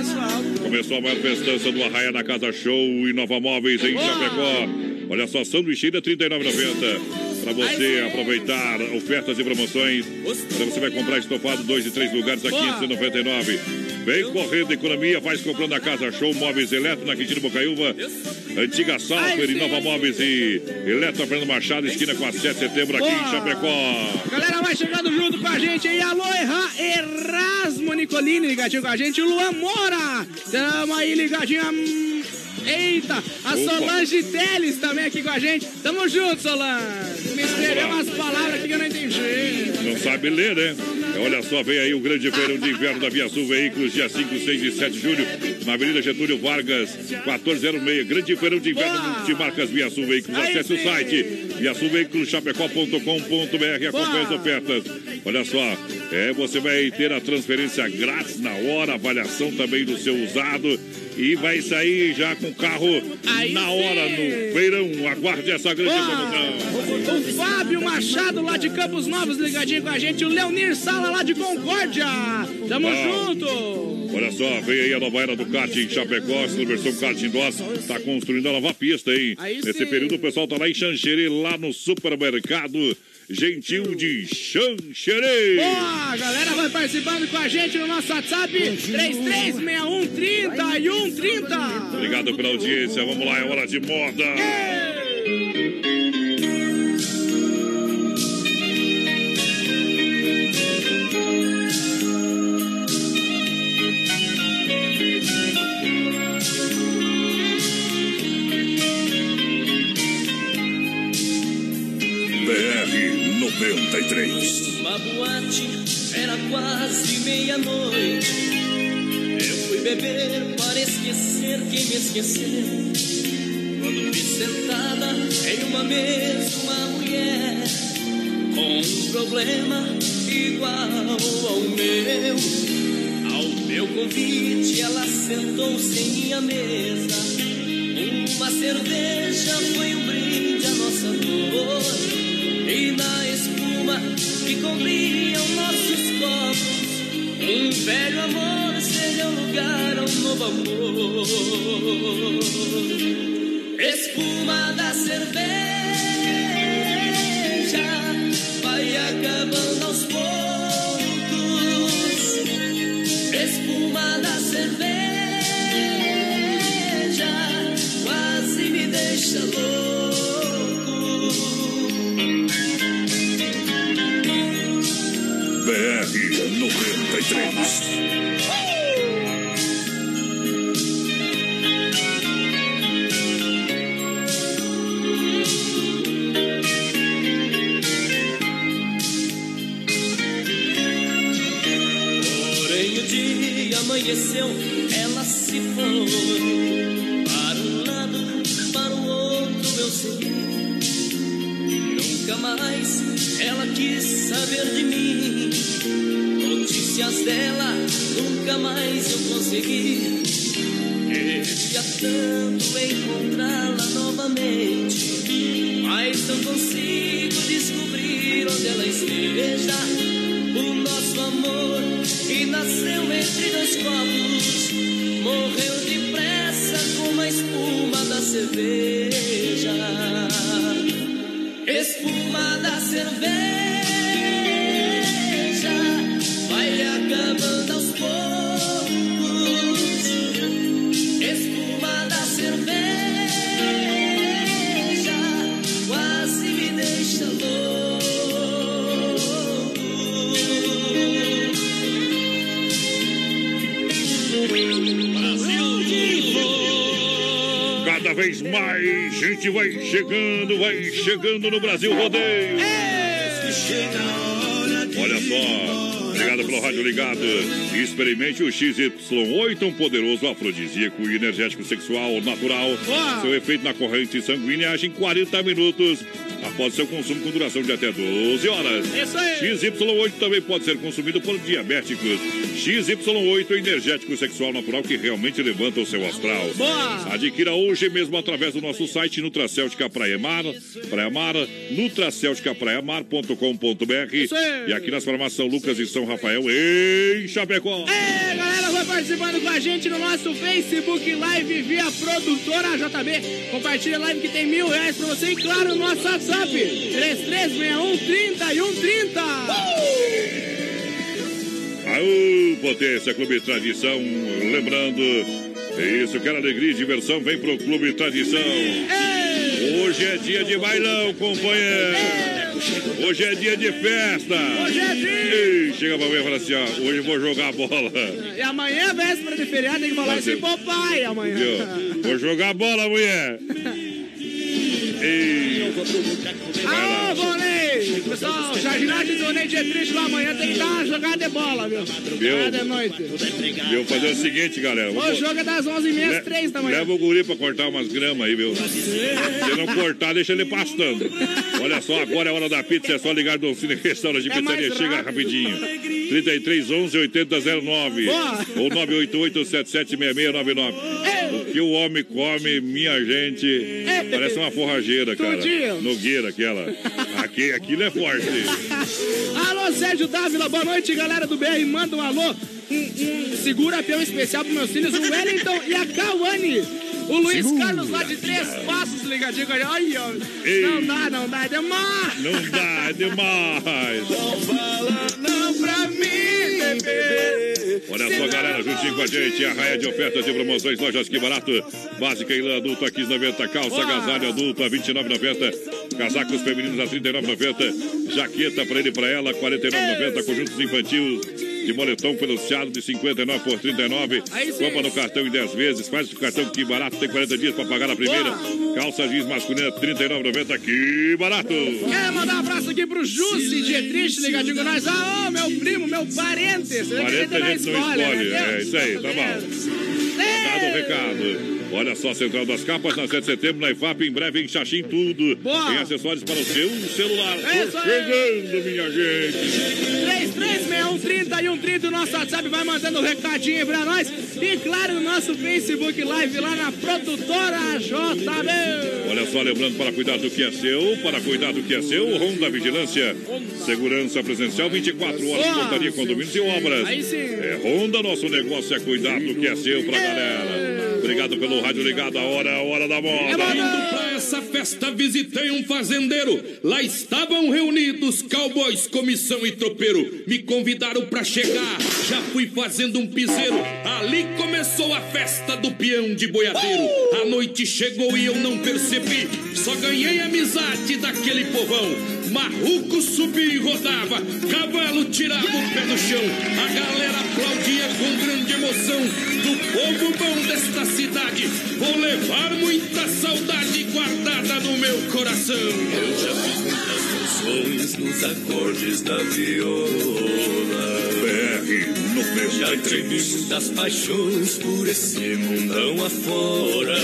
asfalto. Começou a maior festança do Arraia na Casa Show e Nova Móveis em. Chapecó. Olha só, sanduicheira R$ 39,90. Para você aproveitar ofertas e promoções. Então você vai comprar estofado dois e três lugares a Boa. 15,99. Vem correndo economia, faz comprando a Casa Show Móveis Eletro na Quintino Bocaiúva. Antiga Salfer e Nova Móveis e Eletro Fernando Machado, esquina com a 7 de setembro aqui em Boa. Chapecó. Galera, vai chegando junto com a gente aí. Alô, Erra, Erasmo Nicolini ligadinho com a gente. Luan Mora, tamo aí ligadinho. Eita, a Opa. Solange Teles também aqui com a gente. Tamo junto, Solange. Escreveu Olá. umas palavras que eu não entendi. Não sabe ler, né? Olha só, vem aí o grande feirão de inverno da Via Sul Veículos, dia 5, 6 e 7 de julho, na Avenida Getúlio Vargas, 1406. Grande feirão de inverno de marcas Via Sul Veículos. Acesse o site viasulveiculoschapecó.com.br e acompanhe as ofertas. Olha só, É, você vai ter a transferência grátis na hora, avaliação também do seu usado e vai sair já com o carro Aí na hora no feirão. Aguarde essa grande promoção. O Fábio Machado lá de Campos Novos ligadinho com a gente. O Leonir Sala lá de Concórdia. Tamo Ah. junto. Olha só, vem aí a nova era do kart em Chapecó, versão kart indoor, está construindo a nova pista, hein? Aí Nesse sim. período o pessoal tá lá em Xanxerê, lá no supermercado Gentil de Xanxerê. Boa, a galera vai participando com a gente no nosso WhatsApp 336130 e 130. Obrigado pela audiência, vamos lá, é hora de moda. BR 93. Uma boate, era quase meia-noite. Eu fui beber para esquecer quem me esqueceu. Quando vi sentada em uma mesa uma mulher com um problema igual ao meu. Ao meu convite, ela sentou-se em minha mesa. Uma cerveja foi um brinde à nossa dor. E na espuma que cobriam nossos copos, um velho amor cedeu lugar a um novo amor. Espuma da cerveja vai acabando aos poucos. No Brasil Rodeio. Olha só, obrigado pelo rádio ligado. Experimente o XY8, um poderoso afrodisíaco e energético sexual natural. Seu efeito na corrente sanguínea age em 40 minutos. Após seu consumo com duração de até 12 horas. Isso aí. XY8 também pode ser consumido por diabéticos. XY8 energético sexual natural que realmente levanta o seu astral. Boa. Adquira hoje mesmo através do nosso site Nutracêutica Praia Mar, Praia Mar, nutracelticapraiamar.com.br e aqui nas farmácias São Lucas e São Rafael em Chapecó. É, galera, vai participando com a gente no nosso Facebook Live via produtora JB. Compartilha a live que tem mil reais pra você e, claro, no nosso WhatsApp 3361 30 e 130. Aô, Potência Clube Tradição, lembrando, é isso, quero alegria e diversão, vem pro Clube Tradição. Hoje é dia de bailão, companheiro. Hoje é dia de festa. Hoje é dia. Ei, chega pra mim e fala assim, ó, hoje eu vou jogar bola. E amanhã, véspera de feriado, tem que falar assim, papai, amanhã. Viu? Vou jogar bola, mulher. Ei, Alô, Vonei! Pessoal, jardinagem do Vonei dia triste lá amanhã tem que dar uma jogada de bola, viu? Jogada de noite. Eu vou fazer o seguinte, galera. O jogo é das 11h30 às 3 da manhã. Leva o guri pra cortar umas gramas aí, viu? Se não cortar, deixa ele pastando. Olha só, agora é hora da pizza, é só ligar do Cine Restaurante de É Pizzaria, chega rapidinho. 33 11 8009 Boa. ou 988 776699. O que o homem come, minha gente, parece uma forrageira, cara. Tudinho. Nogueira aquela. Aqui, aquilo é forte. Alô, Sérgio Dávila, boa noite, galera do BR. Manda um alô, um, um segura peão especial pros meus filhos, o Wellington e a Cauane. O Luiz Segura Carlos lá de Três Passos ligadinho com a gente. Ai, ó, Ei. não dá, não dá, é demais. Não dá, é demais. Não pra mim, bebê. Olha só, galera, juntinho com a gente, a raia de ofertas e promoções, lojas que barato. Básica em lã adulto a 15,90, calça agasalho adulto a 29,90, casacos femininos a 39,90, jaqueta pra ele e pra ela, 49,90, conjuntos infantis de moletom peluciado de 59 por 39. Aí sim. Compra no cartão em 10 vezes, faz o cartão que barato, tem 40 dias pra pagar a primeira. Calça jeans masculina 39,90, que barato. Quero mandar um abraço aqui pro Jussi Dietrich, ligadinho com nós. Ah, ô, meu primo, meu parente. Que Parente a gente não escolhe. né? É isso aí, tá bom. Dado o recado. Olha só, Central das Capas, na 7 de setembro, na IFAP, em breve em Xaxim, tudo. Boa. Tem acessórios para o seu celular. É isso aí. chegando, minha gente. 336130 e 130, o nosso WhatsApp vai mandando um recadinho pra nós. E claro, no nosso Facebook Live lá na produtora JB. Olha só, lembrando, para cuidar do que é seu, para cuidar do que é seu, Ronda Vigilância. Segurança presencial 24 horas, Boa. portaria, condomínios e obras. Aí sim. É Ronda, nosso negócio é cuidar do que é seu pra galera. Obrigado pelo rádio ligado, a hora, a hora da moda. Indo pra essa festa, visitei um fazendeiro. Lá estavam reunidos cowboys, comissão e tropeiro. Me convidaram pra chegar, já fui fazendo um piseiro. Ali começou a festa do peão de boiadeiro. A noite chegou e eu não percebi. Só ganhei amizade daquele povão. Marruco subia e rodava, cavalo tirava o pé do chão. A galera aplaudia com grande emoção do povo bom desta cidade. Vou levar muita saudade guardada no meu coração. Eu já fiz muitas canções nos acordes da viola. BR no meu Já tive muitas paixões por esse mundão afora.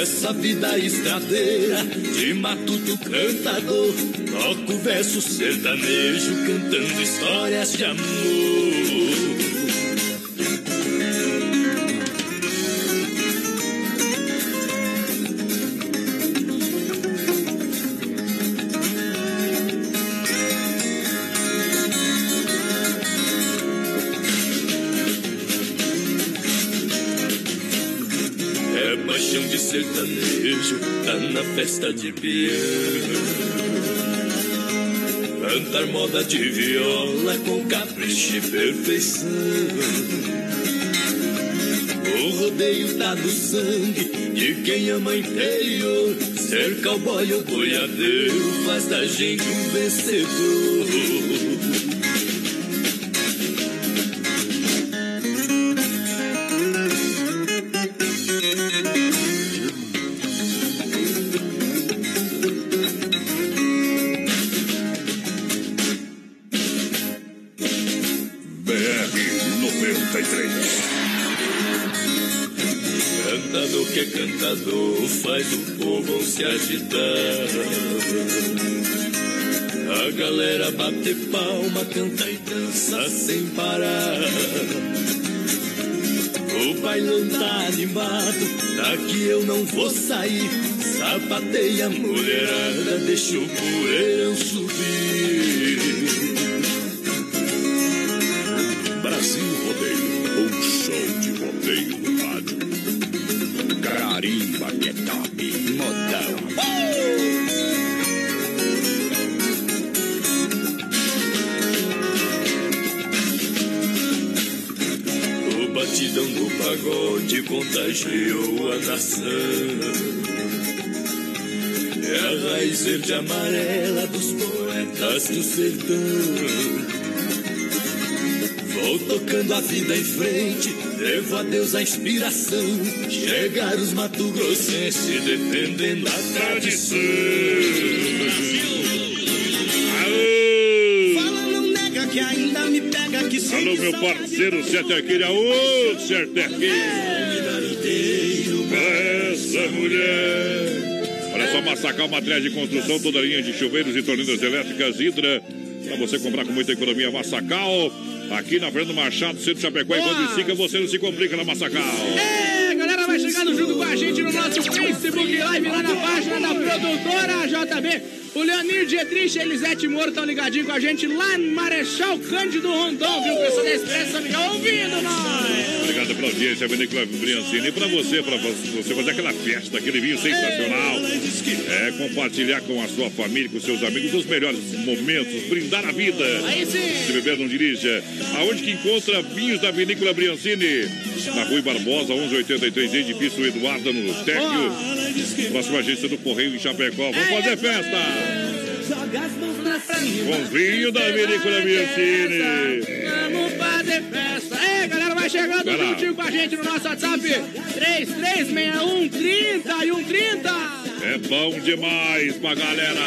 Essa vida estradeira de matuto cantador. Toco verso sertanejo cantando histórias de amor. Sertanejo, tá na festa de piano. Cantar moda de viola com capricho e perfeição. O rodeio tá no sangue de quem ama interior. Ser cowboy ou boiadeiro faz da gente um vencedor. Agitar. A galera bate palma, canta e dança sem parar. O bailão tá animado, daqui eu não vou sair. Sapateia mulherada, deixa o poeirão subir. Brasil Rodeio, um show de rodeio no rádio. Carimba que é. O batidão do pagode contagiou a nação. É a raiz verde amarela dos poetas do sertão. Vou tocando a vida em frente, levo a Deus a inspiração. Chegar os Mato Grossense defendendo a tradição. Fala, não nega que ainda me pega que sei Alô, meu parceiro Setequeira, ô Setequeira. Essa mulher. Olha só, Massacal Materiais de Construção, toda linha de chuveiros e torneiras elétricas, Hidra. Pra você comprar com muita economia, Massacal. Aqui na Fernando Machado, Centro Chapecó, enquanto em Sica, você não se complica na Massacal. É, galera, vai chegando junto com a gente no nosso Facebook Live, lá na página da produtora JB. O Leonir Dietrich e Elisete Moro estão ligadinhos com a gente lá no Marechal Cândido Rondon, viu? Pessoal da Expresso Amigão ouvindo nós. Obrigado pela audiência, Vinícola Briancini. E pra você, pra você fazer aquela festa, aquele vinho sensacional. É compartilhar com a sua família, com seus amigos, os melhores momentos, brindar a vida. Aí sim. Se beber, não dirija. Aonde que encontra vinhos da Vinícola Briancini? Na Rui Barbosa, 1183, edifício Eduardo, no Tecno. Próxima agência do Correio em Chapecó. Vamos fazer festa! Com vinho da Vinícola Briancini. Vamos fazer festa. É, galera, vai chegando Vai juntinho com a gente no nosso WhatsApp. 3361 30 e 130. É bom demais pra galera.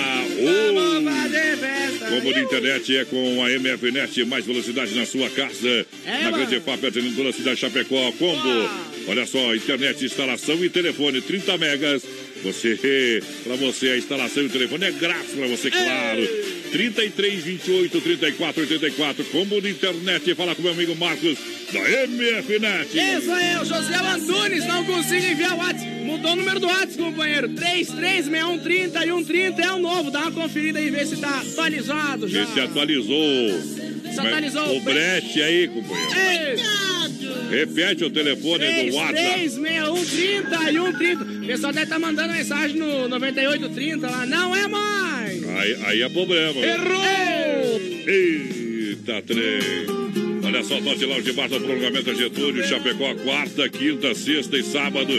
Vamos Oh. fazer festa. Como de internet é com a MFNet, mais velocidade na sua casa. É, na mano. Grande FAP, atendendo toda a cidade de Chapecó. Combo. Olha só, internet, instalação e telefone 30 megas. Você, pra você, a instalação e o telefone é grátis pra você, claro. 33 28 34 84. Combo de internet. Fala com meu amigo Marcos da MFNet. Isso aí, o José Antunes não consigo enviar o WhatsApp. Mudou o número do WhatsApp, companheiro. 336130 e 130 é o novo. Dá uma conferida aí, vê se tá atualizado já. Esse atualizou. Se atualizou. O brete aí, companheiro. Ei, Repete o telefone do WhatsApp. 336130 e 130. O pessoal deve estar mandando mensagem no 9830 lá. Não é mais. Aí, aí é problema. Errou! Eita, trem. Olha só, Tote Lounge Bar do prolongamento a Getúlio, Chapecó, quarta, quinta, sexta e sábado.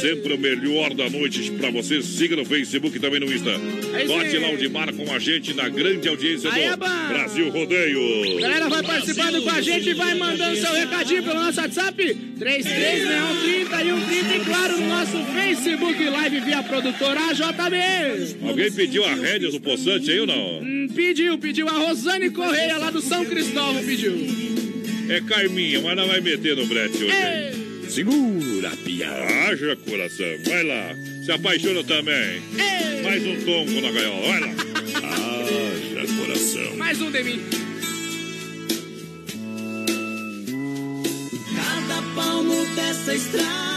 Sempre o melhor da noite pra você. Siga no Facebook e também no Insta. Aí Tote sim. Lounge Bar com a gente na grande audiência Aí é do. Brasil Rodeio. Galera, vai participando com a gente e vai mandando seu recadinho pelo nosso WhatsApp 336130 e 130 e claro no nosso Facebook Live via produtora JB. Alguém pediu a rédea do poçante aí ou não? Hum, pediu, pediu a Rosane Correia lá do São Cristóvão pediu. É Carminha, mas não vai meter no brete hoje. hein? Segura, pia. Haja coração, vai lá. Se apaixona também. Mais um tombo na gaiola, vai lá. Haja coração. Mais um de mim. Cada palmo dessa estrada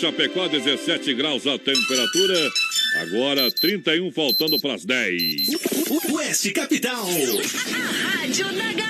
Chapecó, 17 graus a temperatura. Agora 31 faltando para as 10. Oeste Capital. Rádio Galera.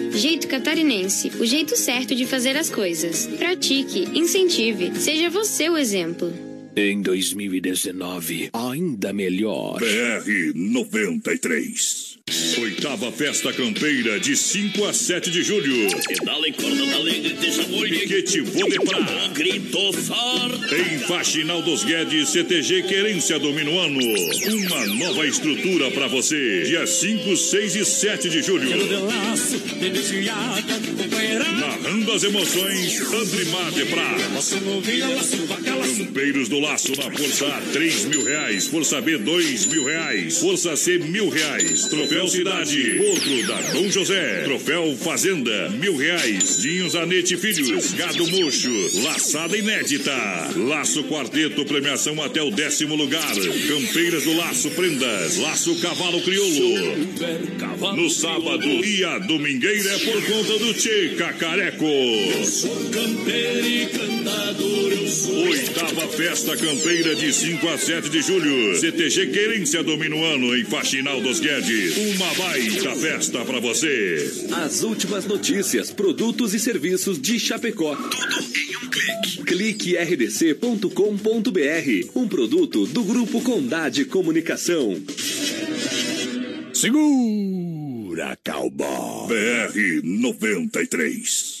Jeito catarinense, o jeito certo de fazer as coisas. Pratique, incentive, seja você o exemplo. Em 2019, ainda melhor. BR 93. Oitava Festa Campeira de 5 a 7 de julho. Pedala em corda alegre, deixa muito. Piquete Vodepra. Grito forte. Em Faxinal dos Guedes, CTG Querência do Minuano. Uma nova estrutura para você. Dia 5, 6 e 7 de julho. Narrando as emoções, Andrimar de Prá. Campeiros do Laço na Força A, 3 mil reais. Força B, 2 mil reais. Força C, mil reais. Troféu Cidade, outro da Dom José. Troféu Fazenda, mil reais. Dinho Zanete Filhos, Gado Mocho, laçada inédita. Laço Quarteto, premiação até o décimo lugar. Campeiras do Laço Prendas, Laço Cavalo Crioulo. No sábado e a domingueira é por conta do Tchê Cacareco. Campeiro e cantador eu sou. Oitava Festa Campeira de 5 a 7 de julho. CTG Querência do Minuano em Faxinal dos Guedes. Uma baita festa pra você. As últimas notícias, produtos e serviços de Chapecó. Tudo em um clique. Clique rdc.com.br. Um produto do Grupo Condade Comunicação. Segura, cowboy. BR 93.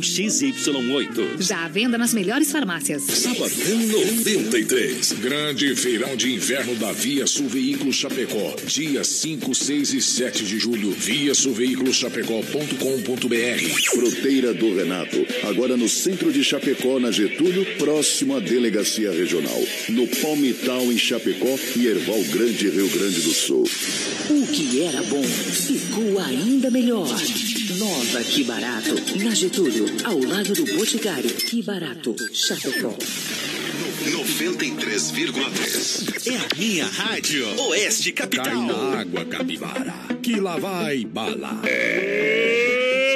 XY8. Já à venda nas melhores farmácias. Sabadão 93. Grande feirão de inverno da Via Sul Veículos Chapecó. Dia 5, 6 e 7 de julho. Via Chapecó.com.br. Fruteira do Renato. Agora no centro de Chapecó, na Getúlio, próximo à delegacia regional. No Palmital, em Chapecó e Erval Grande, Rio Grande do Sul. O que era bom ficou ainda melhor. Nova Que Barato, na Getúlio, ao lado do Boticário. Que Barato, Chapecó. 93,3. É a minha rádio. Oeste Capital. Cai na água, capivara, que lá vai bala.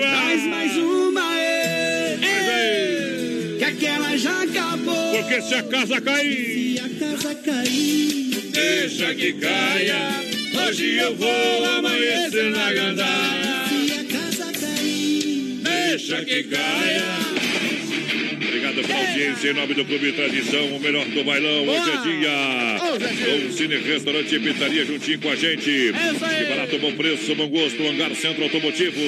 Traz mais uma, ê, ê, que aquela já acabou. Porque se a casa cair, Se a casa cair, deixa que caia. Hoje eu vou amanhecer na gandaia. Deixa que caia. Obrigado pela audiência. Em nome do Clube Tradição, o melhor do bailão. Hoje é dia. Hoje é dia. Um Cine Restaurante e Pizzaria juntinho com a gente. É isso aí. Que barato, bom preço, bom gosto. Hangar Centro Automotivo.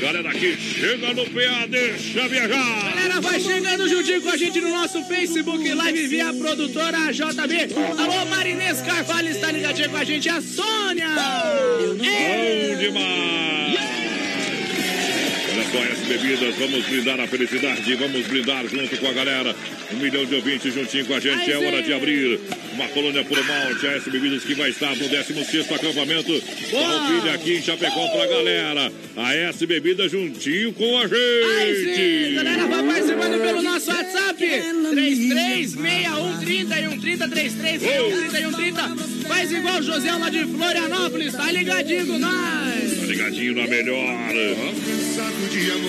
Galera que chega no PA, deixa viajar. Galera, vai chegando juntinho com a gente no nosso Facebook Live via produtora JB. Alô, Marinês Carvalho está ligadinha com a gente, a Sônia. Bom demais! Olha só, S Bebidas, vamos brindar a felicidade, vamos brindar junto com a galera. Um milhão de ouvintes juntinho com a gente, é hora de abrir uma colônia por malte. A S Bebidas que vai estar no 16 acampamento Farroupilha aqui em Chapecó pra galera. A S Bebidas juntinho com a gente. galera, vai participando pelo nosso WhatsApp 336130 336130 Faz igual o José lá de Florianópolis, tá ligadinho com nós. Ligadinho na melhor.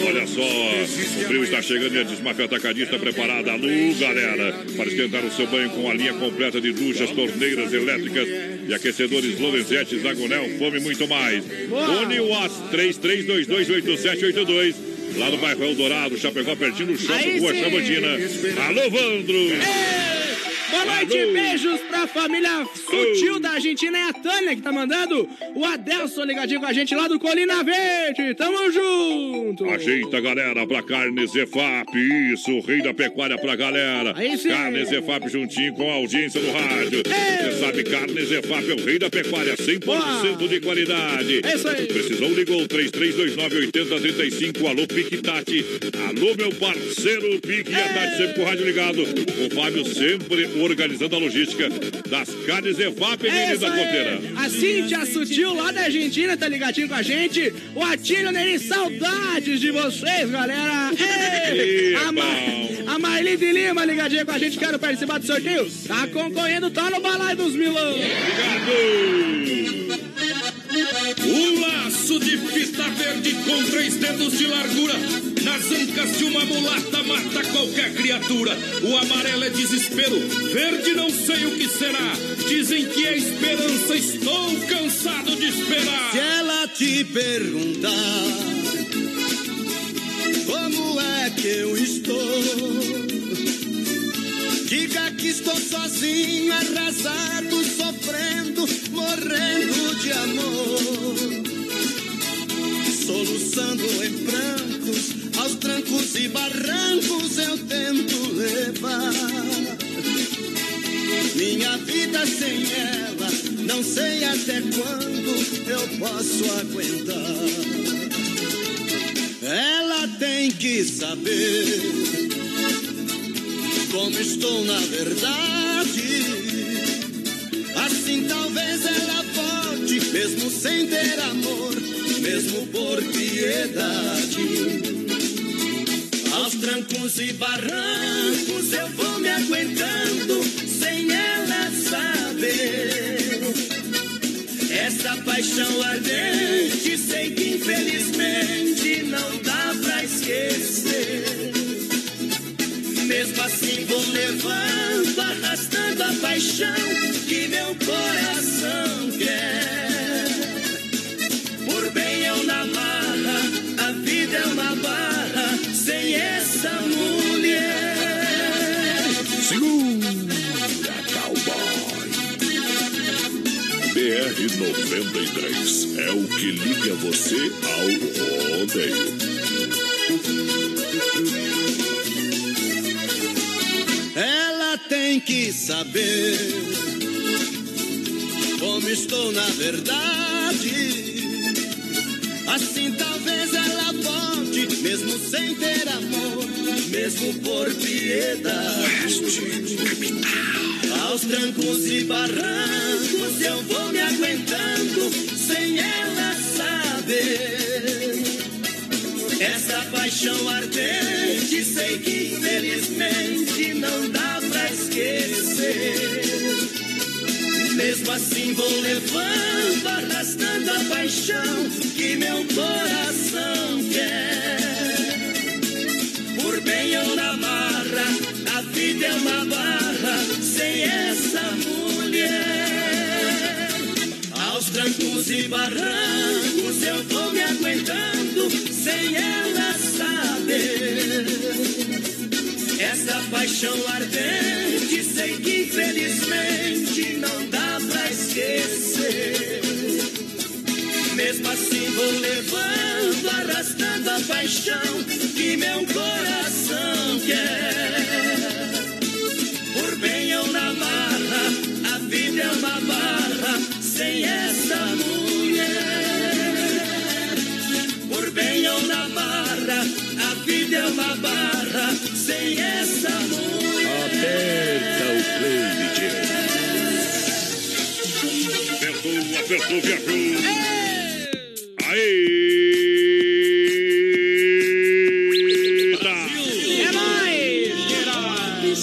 Olha só, o frio está chegando e a Desmafia Atacadista preparada. Alô, galera, para esquentar o seu banho com a linha completa de duchas, torneiras elétricas e aquecedores Lorenzetti, Zagonel, Fome e muito mais. Fone Watts 33228782. Lá no bairro Eldorado, Chapecó, pertinho do shopping Rua sim. Chamantina. Alô, Vandro! Boa noite, beijos pra família sutil da Argentina é a Tânia que tá mandando. O Adelson ligadinho com a gente lá do Colina Verde. Tamo junto. Ajeita, galera, pra carne Zefap. Isso, o rei da pecuária pra galera. Aí sim. Carne Zefap juntinho com a audiência do rádio. Você sabe, carne Zefap é o rei da pecuária, 100% de qualidade. É isso aí. Precisou, ligou 3329-8035. Alô, Pique Tati. Alô, meu parceiro Pique e a sempre com o rádio ligado. O Fábio sempre organizando a logística das carnes Zefap, É menino isso da. Ponteira. A Cíntia Sutil lá da Argentina tá ligadinho com a gente. O Atílio Neri, saudades de vocês, galera. [LAUGHS] Ei, a, Ma a Marli de Lima ligadinha com a gente. Quero participar do sorteio. Tá concorrendo, tá no balai dos Milão. Um laço de fita verde com três dedos de largura. Nas ancas de uma mulata mata qualquer criatura. O amarelo é desespero, verde não sei o que será. Dizem que é esperança, estou cansado de esperar. Se ela te perguntar como é que eu estou, diga que estou sozinho, arrasado, sofrendo, morrendo de amor. Soluçando em brancos, aos trancos e barrancos eu tento levar. Minha vida sem ela, não sei até quando eu posso aguentar. Ela tem que saber como estou na verdade. Assim talvez ela volte, mesmo sem ter amor, mesmo por piedade. Aos trancos e barrancos eu vou me aguentando sem ela saber. Essa paixão ardente sei que infelizmente não dá pra esquecer. Mesmo assim vou levando, arrastando a paixão que meu coração quer. Por bem eu na marra, a vida é uma barra sem essa mulher. Segura, cowboy. BR-93 é o que liga você ao rodeio. Tem que saber como estou na verdade. Assim talvez ela volte, mesmo sem ter amor, mesmo por piedade. Aos trancos e barrancos eu vou me aguentando sem ela saber. Essa paixão ardente, sei que infelizmente não dá esquecer. Mesmo assim vou levando, arrastando a paixão que meu coração quer. Por bem ou na marra, a vida é uma barra sem essa mulher. Aos trancos e barrancos eu vou me aguentando sem ela saber. Essa paixão ardente, sei que infelizmente não dá pra esquecer. Mesmo assim vou levando, arrastando a paixão que meu coração quer. Por bem ou na marra, a vida é uma barra sem essa mulher. Por bem ou na marra, a vida é uma barra sem essa mulher. Aperta o play, DJ. Apertou, apertou, viajou. Aí! É nóis!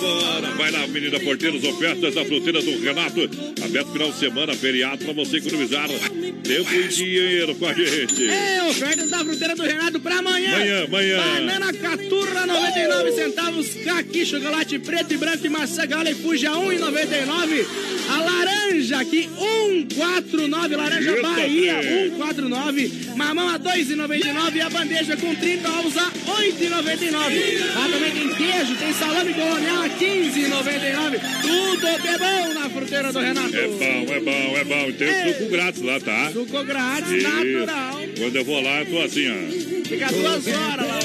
Bora, vai lá, menina Porteiros, ofertas da fruteira do Renato. Aberto final de semana, feriado, pra você economizar tempo e dinheiro com a gente. É, ofertas da fruteira do Renato pra amanhã. Amanhã, amanhã. Banana caturra, 99 centavos. Caqui, chocolate preto e branco e maçã gala e fuja, 1,99. A laranja aqui, 1,49. Laranja Eita, Bahia, trem. 1,49. Mamão a 2,99. E a bandeja com 30 ovos a 8,99. Lá também tem queijo, tem salame colonial a 15,99. Tudo é bom na fruteira do Renato. É bom, é bom, é bom. E Tem É. suco grátis lá, tá? Suco grátis, Isso. natural. Quando eu vou lá, eu tô assim, ó. Fica duas horas lá.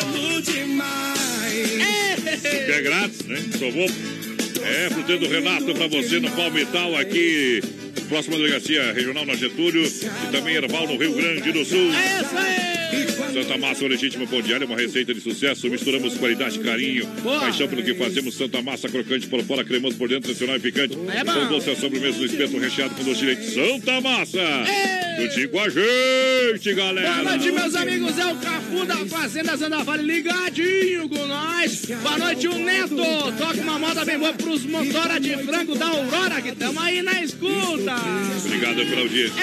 Que é grátis, né? Só vou. É, fruteiro do Renato pra você no Palmital aqui. Próxima delegacia regional na Getúlio e também Erval no Rio Grande do Sul. É isso aí! Santa Massa, o legítimo pão diário, uma receita de sucesso. Misturamos qualidade, carinho, Boa. paixão pelo que fazemos. Santa Massa, crocante por fora, cremoso por dentro, tradicional e picante. É. São doce a sobremesa do espeto recheado com doce de leite. Santa Massa! Juntinho com a gente, galera! Boa noite, meus amigos. É o Cafu da Fazenda Zanda Vale ligadinho com nós. Boa noite, o Neto. Toca uma moda bem boa pros motora de frango da Aurora, que estamos aí na escuta. Obrigado pela audiência.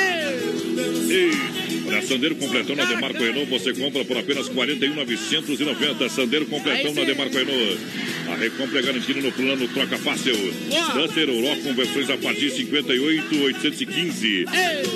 E na Sandeiro Completão na Demarco Renault você compra por apenas R$ 41,990. Sandeiro Completão na. Demarco Renault. A recompra é garantida no plano Troca Fácil. Boa. Duster Euro com versões a partir de 58,815.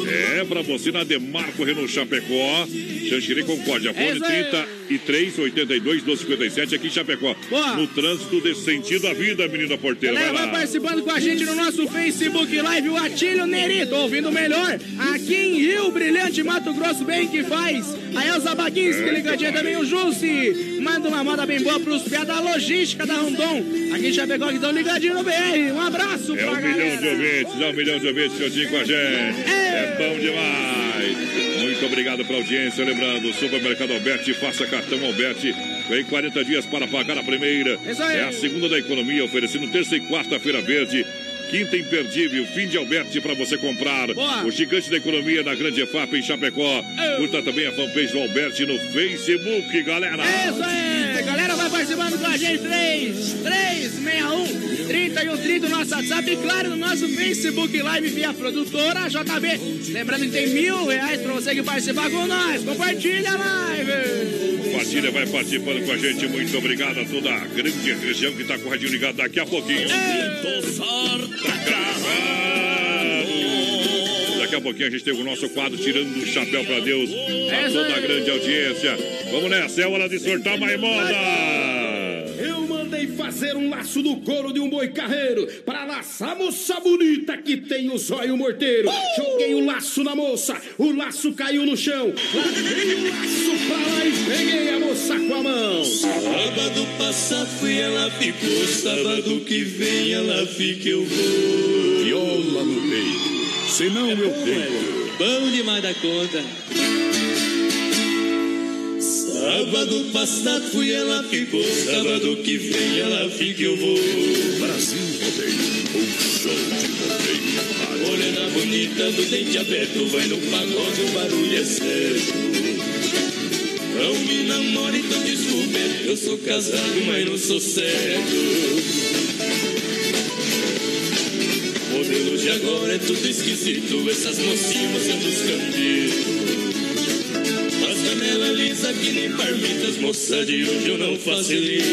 É pra você na Demarco Renault Chapecó. Xanxerê Concórdia. É Fone isso aí. 33 82 1257 aqui em Chapecó. Boa. No trânsito desse sentido à vida, menina porteira. Galera, Vai vai lá. participando com a gente no nosso Facebook Live, o Atílio Neri, tô ouvindo melhor. Aqui em Rio Brilhante, Mato Grosso, bem que faz. A Elza Baguinski, É, ligadinha também, o Jussi. Manda uma moda bem boa pros pés da logística da Rondon. Aqui em Chapecó, que estão ligadinho no BR. Um abraço É pra um milhão galera. de ouvintes, é um milhão de ouvintes juntinho com a gente. É bom demais. Muito obrigado pela audiência. Lembrando, Supermercado Alberti, faça cartão Alberti. Vem 40 dias para pagar a primeira. É a segunda da economia, oferecendo terça e quarta-feira verde. Quinta imperdível, fim de Alberti para você comprar. Boa. O gigante da economia na Grande EFAP em Chapecó. Curta também a fanpage do Alberti no Facebook, galera. É isso aí, galera, participando com a gente, 3, 3, 61, 30 e 30 no nosso WhatsApp e claro, no nosso Facebook Live via produtora JB. Lembrando que tem mil reais pra você que participar com nós. Compartilha a live. Compartilha, vai participando com a gente. Muito obrigado a toda a grande região que está com o radinho ligado daqui a pouquinho. Daqui a pouquinho a gente tem o nosso quadro Tirando o Chapéu pra Deus. A toda a grande audiência. Vamos nessa, é hora de sortar mais moda. Eu mandei fazer um laço do couro de um boi carreiro para laçar a moça bonita que tem o zóio morteiro. Joguei o laço na moça, o laço caiu no chão. Larguei o laço pra lá e peguei a moça com a mão. Sábado passado fui, ela ficou. Sábado que vem ela fica, eu vou. Viola no peito, senão eu deito. Bom demais da conta. Sábado passado fui, ela ficou. Sábado que vem ela fica, eu vou. Brasil Rodeio, um show de rodeio. Morena bonita do dente aberto, vai no pagode, o barulho é certo. Não me namore, então desculpe. Eu sou casado, mas não sou certo. De agora é tudo esquisito. Essas mocinhas mostrando os cambitos. As canelas lisas que nem parmitas. Moça de hoje eu não facilito.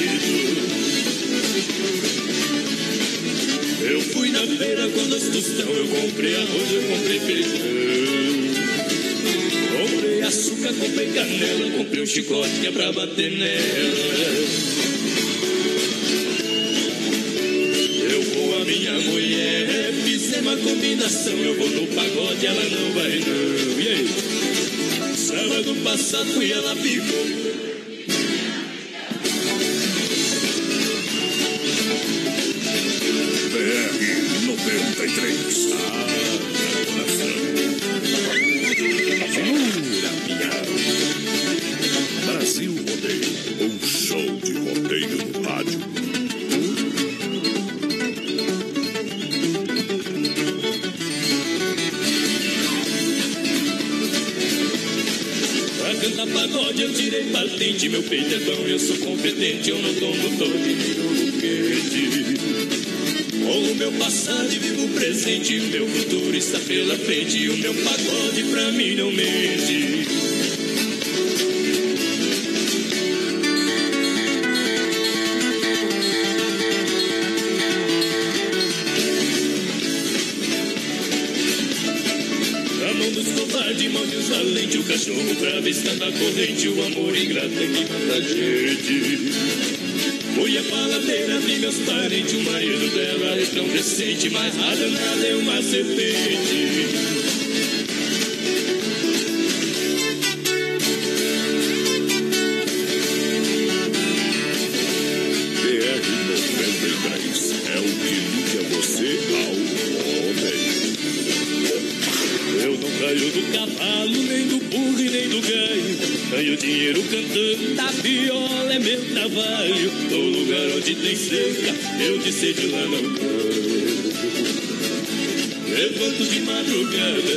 Eu fui na feira com dois tostão, eu comprei arroz, eu comprei feijão. Comprei açúcar, comprei canela, comprei um chicote que é pra bater nela. Combinação, eu vou no pagode, ela não vai não. E aí? Sábado passado fui, ela ficou. Eu não tomo todo nem quente. Com o meu passado vivo o presente, o meu futuro está pela frente, o meu pagode pra mim não mente. Na o amor ingrato é que mata a gente. Mulher faladeira, vi meus parentes, o marido dela é tão decente, mas a danada é uma serpente. together.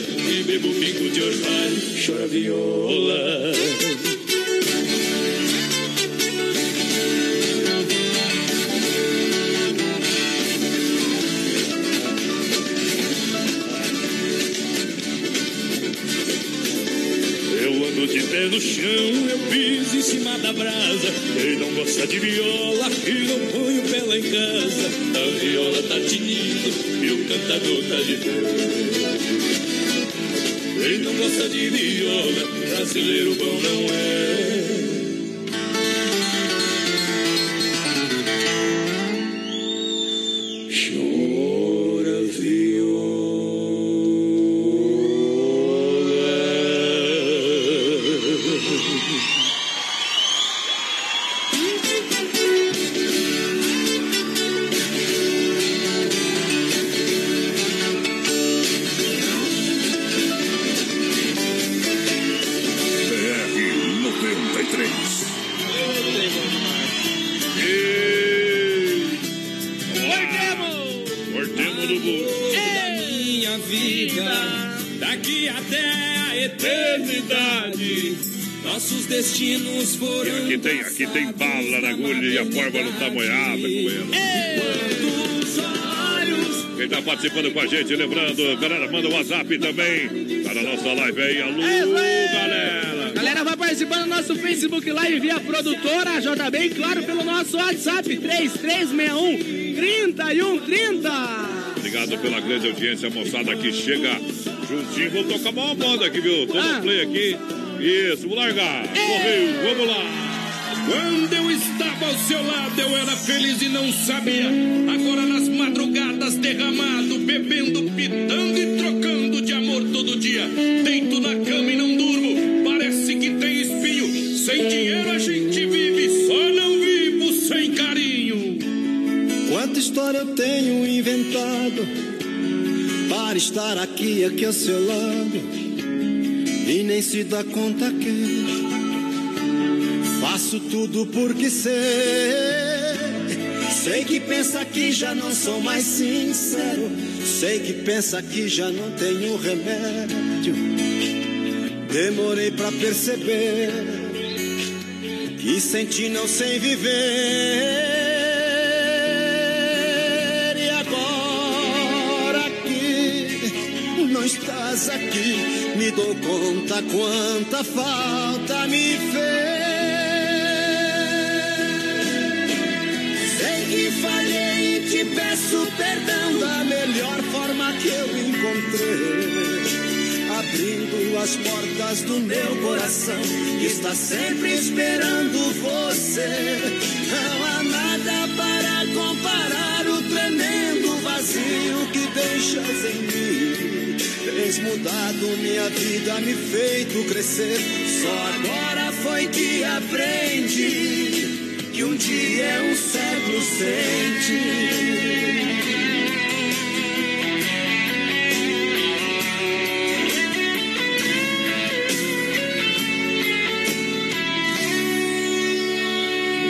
Não tá moiada com ela. Quem tá participando com a gente, lembrando, galera, manda o WhatsApp também. Tá na nossa live aí. Alô, galera. Galera, vai participando do nosso Facebook Live via produtora JB e claro pelo nosso WhatsApp 3361 3130. Obrigado pela grande audiência, moçada que chega juntinho. Vou tocar uma moda aqui, viu? Todo Ah. play aqui. Isso, vou largar. Correio, vamos lá. Quando eu estava ao seu lado, eu era feliz e não sabia. Agora nas madrugadas, derramado, bebendo, pitando e trocando de amor todo dia. Deito na cama e não durmo, parece que tem espinho. Sem dinheiro a gente vive, só não vivo sem carinho. Quanta história eu tenho inventado para estar aqui, aqui ao seu lado e nem se dá conta que faço tudo porque sei. Sei que pensa que já não sou mais sincero. Sei que pensa que já não tenho remédio. Demorei pra perceber e senti não sei viver. E agora que não estás aqui, me dou conta quanta falta me fez. Peço perdão da melhor forma que eu encontrei abrindo as portas do meu coração, que está sempre esperando você. Não há nada para comparar o tremendo vazio que deixas em mim. Tens mudado minha vida, me feito crescer. Só agora foi que aprendi que um dia é um século sem ti.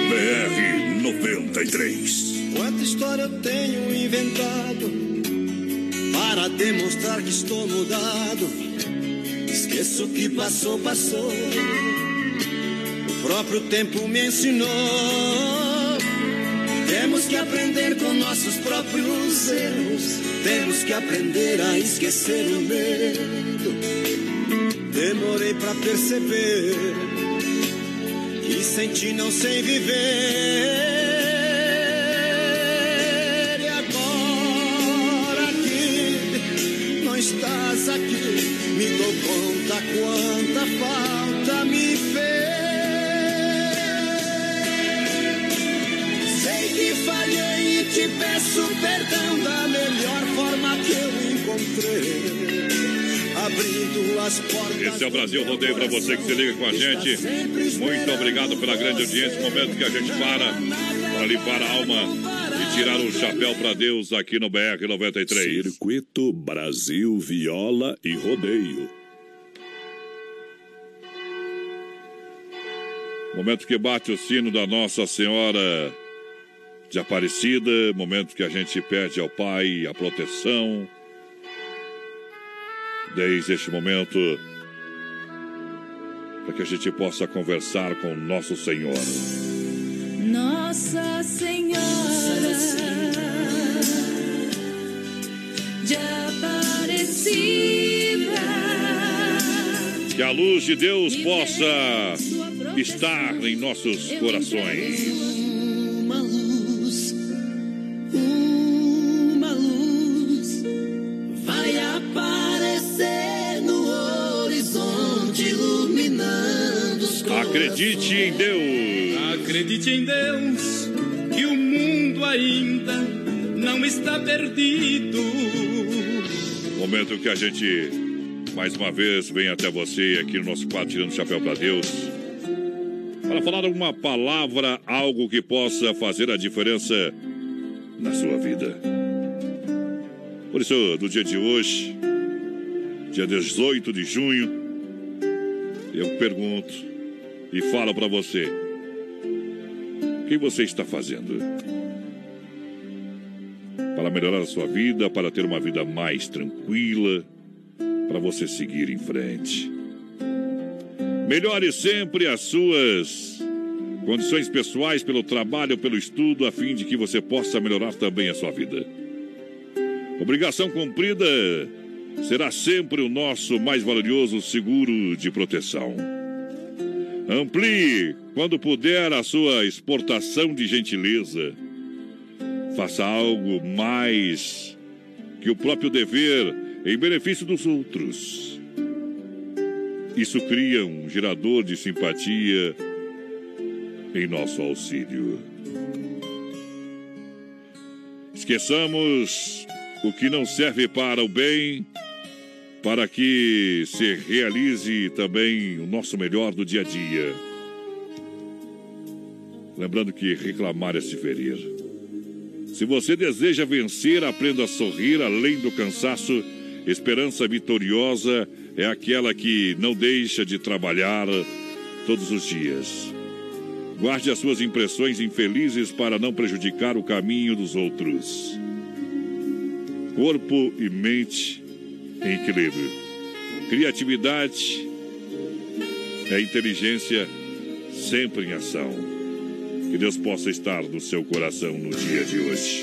BR 93. Quanta história eu tenho inventado para demonstrar que estou mudado. Esqueço o que passou, passou. Próprio tempo me ensinou. Temos que aprender com nossos próprios erros. Temos que aprender a esquecer o medo. Demorei pra perceber que sem ti não sei viver. E agora que não estás aqui, me dou conta quanta falta Esse é o Brasil Rodeio para você que se liga com a gente. Muito obrigado pela grande audiência. Momento que a gente para para limpar a alma e tirar o chapéu para Deus aqui no BR 93. Circuito Brasil Viola e Rodeio. Momento que bate o sino da Nossa Senhora de Aparecida. Momento que a gente pede ao Pai a proteção. Desde este momento, para que a gente possa conversar com nosso Senhor. Nossa Senhora de Aparecida. Que a luz de Deus possa estar em nossos corações. Acredite em Deus. Acredite em Deus, que o mundo ainda não está perdido. Momento que a gente, mais uma vez, vem até você aqui no nosso quadro Tirando o Chapéu para Deus. Para falar uma palavra, algo que possa fazer a diferença na sua vida. Por isso, no dia de hoje, dia 18 de junho, eu pergunto e falo para você: o que você está fazendo? Para melhorar a sua vida, para ter uma vida mais tranquila, para você seguir em frente. Melhore sempre as suas condições pessoais pelo trabalho, pelo estudo, a fim de que você possa melhorar também a sua vida. Obrigação cumprida será sempre o nosso mais valioso seguro de proteção. Amplie, quando puder, a sua exportação de gentileza. Faça algo mais que o próprio dever em benefício dos outros. Isso cria um gerador de simpatia em nosso auxílio. Esqueçamos o que não serve para o bem, para que se realize também o nosso melhor do dia a dia. Lembrando que reclamar é se ferir. Se você deseja vencer, aprenda a sorrir além do cansaço. Esperança vitoriosa é aquela que não deixa de trabalhar todos os dias. Guarde as suas impressões infelizes para não prejudicar o caminho dos outros. Corpo e mente em equilíbrio. Criatividade é inteligência sempre em ação. Que Deus possa estar no seu coração no dia de hoje.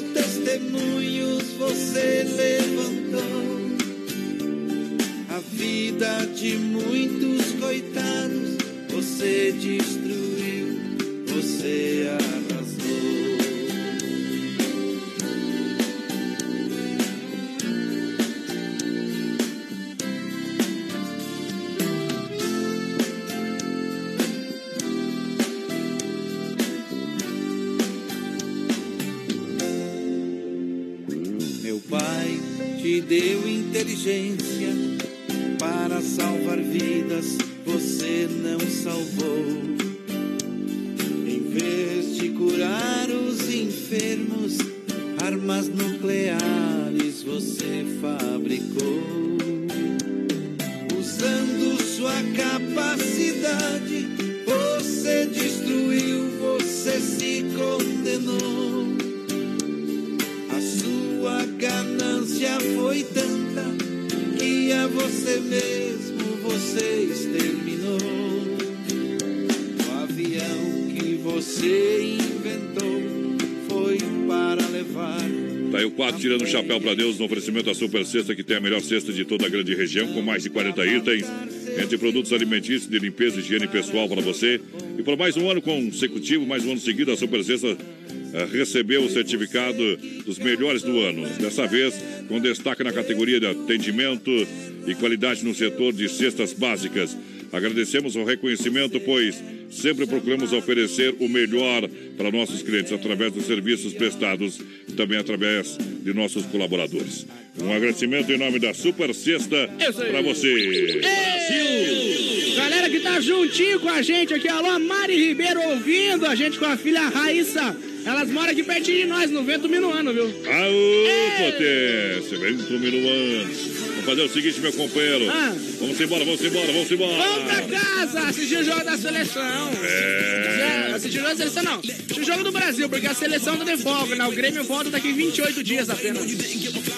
testemunhos, você levantou. A vida de muitos coitados, você destruiu, inteligência chapéu para Deus no oferecimento da Super Cesta, que tem a melhor cesta de toda a grande região, com mais de 40 itens, entre produtos alimentícios de limpeza e higiene pessoal para você. E por mais um ano consecutivo, mais um ano seguido, a Super Cesta eh, recebeu o certificado dos melhores do ano. Dessa vez, com destaque na categoria de atendimento e qualidade no setor de cestas básicas. Agradecemos o reconhecimento, pois sempre procuramos oferecer o melhor para nossos clientes através dos serviços prestados e também através de nossos colaboradores. Um agradecimento em nome da Super Sexta para você. Brasil! Galera que tá juntinho com a gente aqui, alô, Mari Ribeiro ouvindo a gente com a filha Raíssa. Elas moram aqui pertinho de nós, no Vento Minuano, viu? Aô, potência! Vento Minuano. Vamos fazer o seguinte, meu companheiro. Ah. Vamos embora, vamos embora, vamos embora. Vamos pra casa assistir o jogo da seleção. É. Assistir o jogo da seleção, não. Assistir o jogo do Brasil, porque a seleção tá de folga, né? O Grêmio volta daqui 28 dias apenas.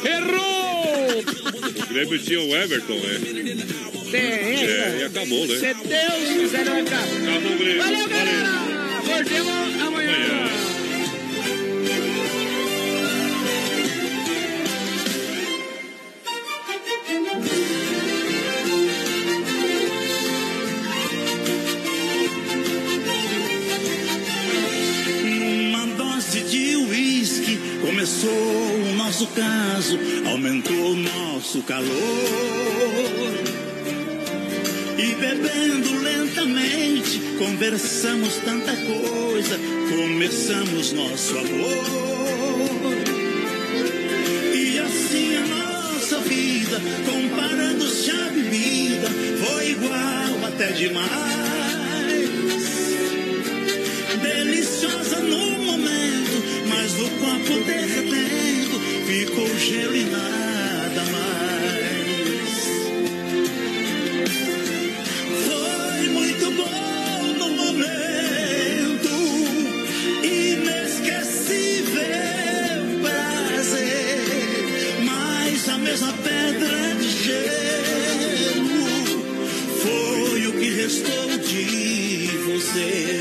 Errou! O Grêmio tinha o Everton, né? Tem, É, e acabou, né? Se Deus quiser, ficar. Acabou o Grêmio. Valeu, galera! Voltemos amanhã. Uma começou o nosso caso, aumentou o nosso calor. E bebendo lentamente, conversamos tanta coisa, começamos nosso amor. E assim a nossa vida, comparando-se à bebida, foi igual até demais deliciosa no momento, mas o copo derretendo ficou gelo e nada mais. Foi muito bom no momento, inesquecível prazer, mas a mesma pedra de gelo foi o que restou de você.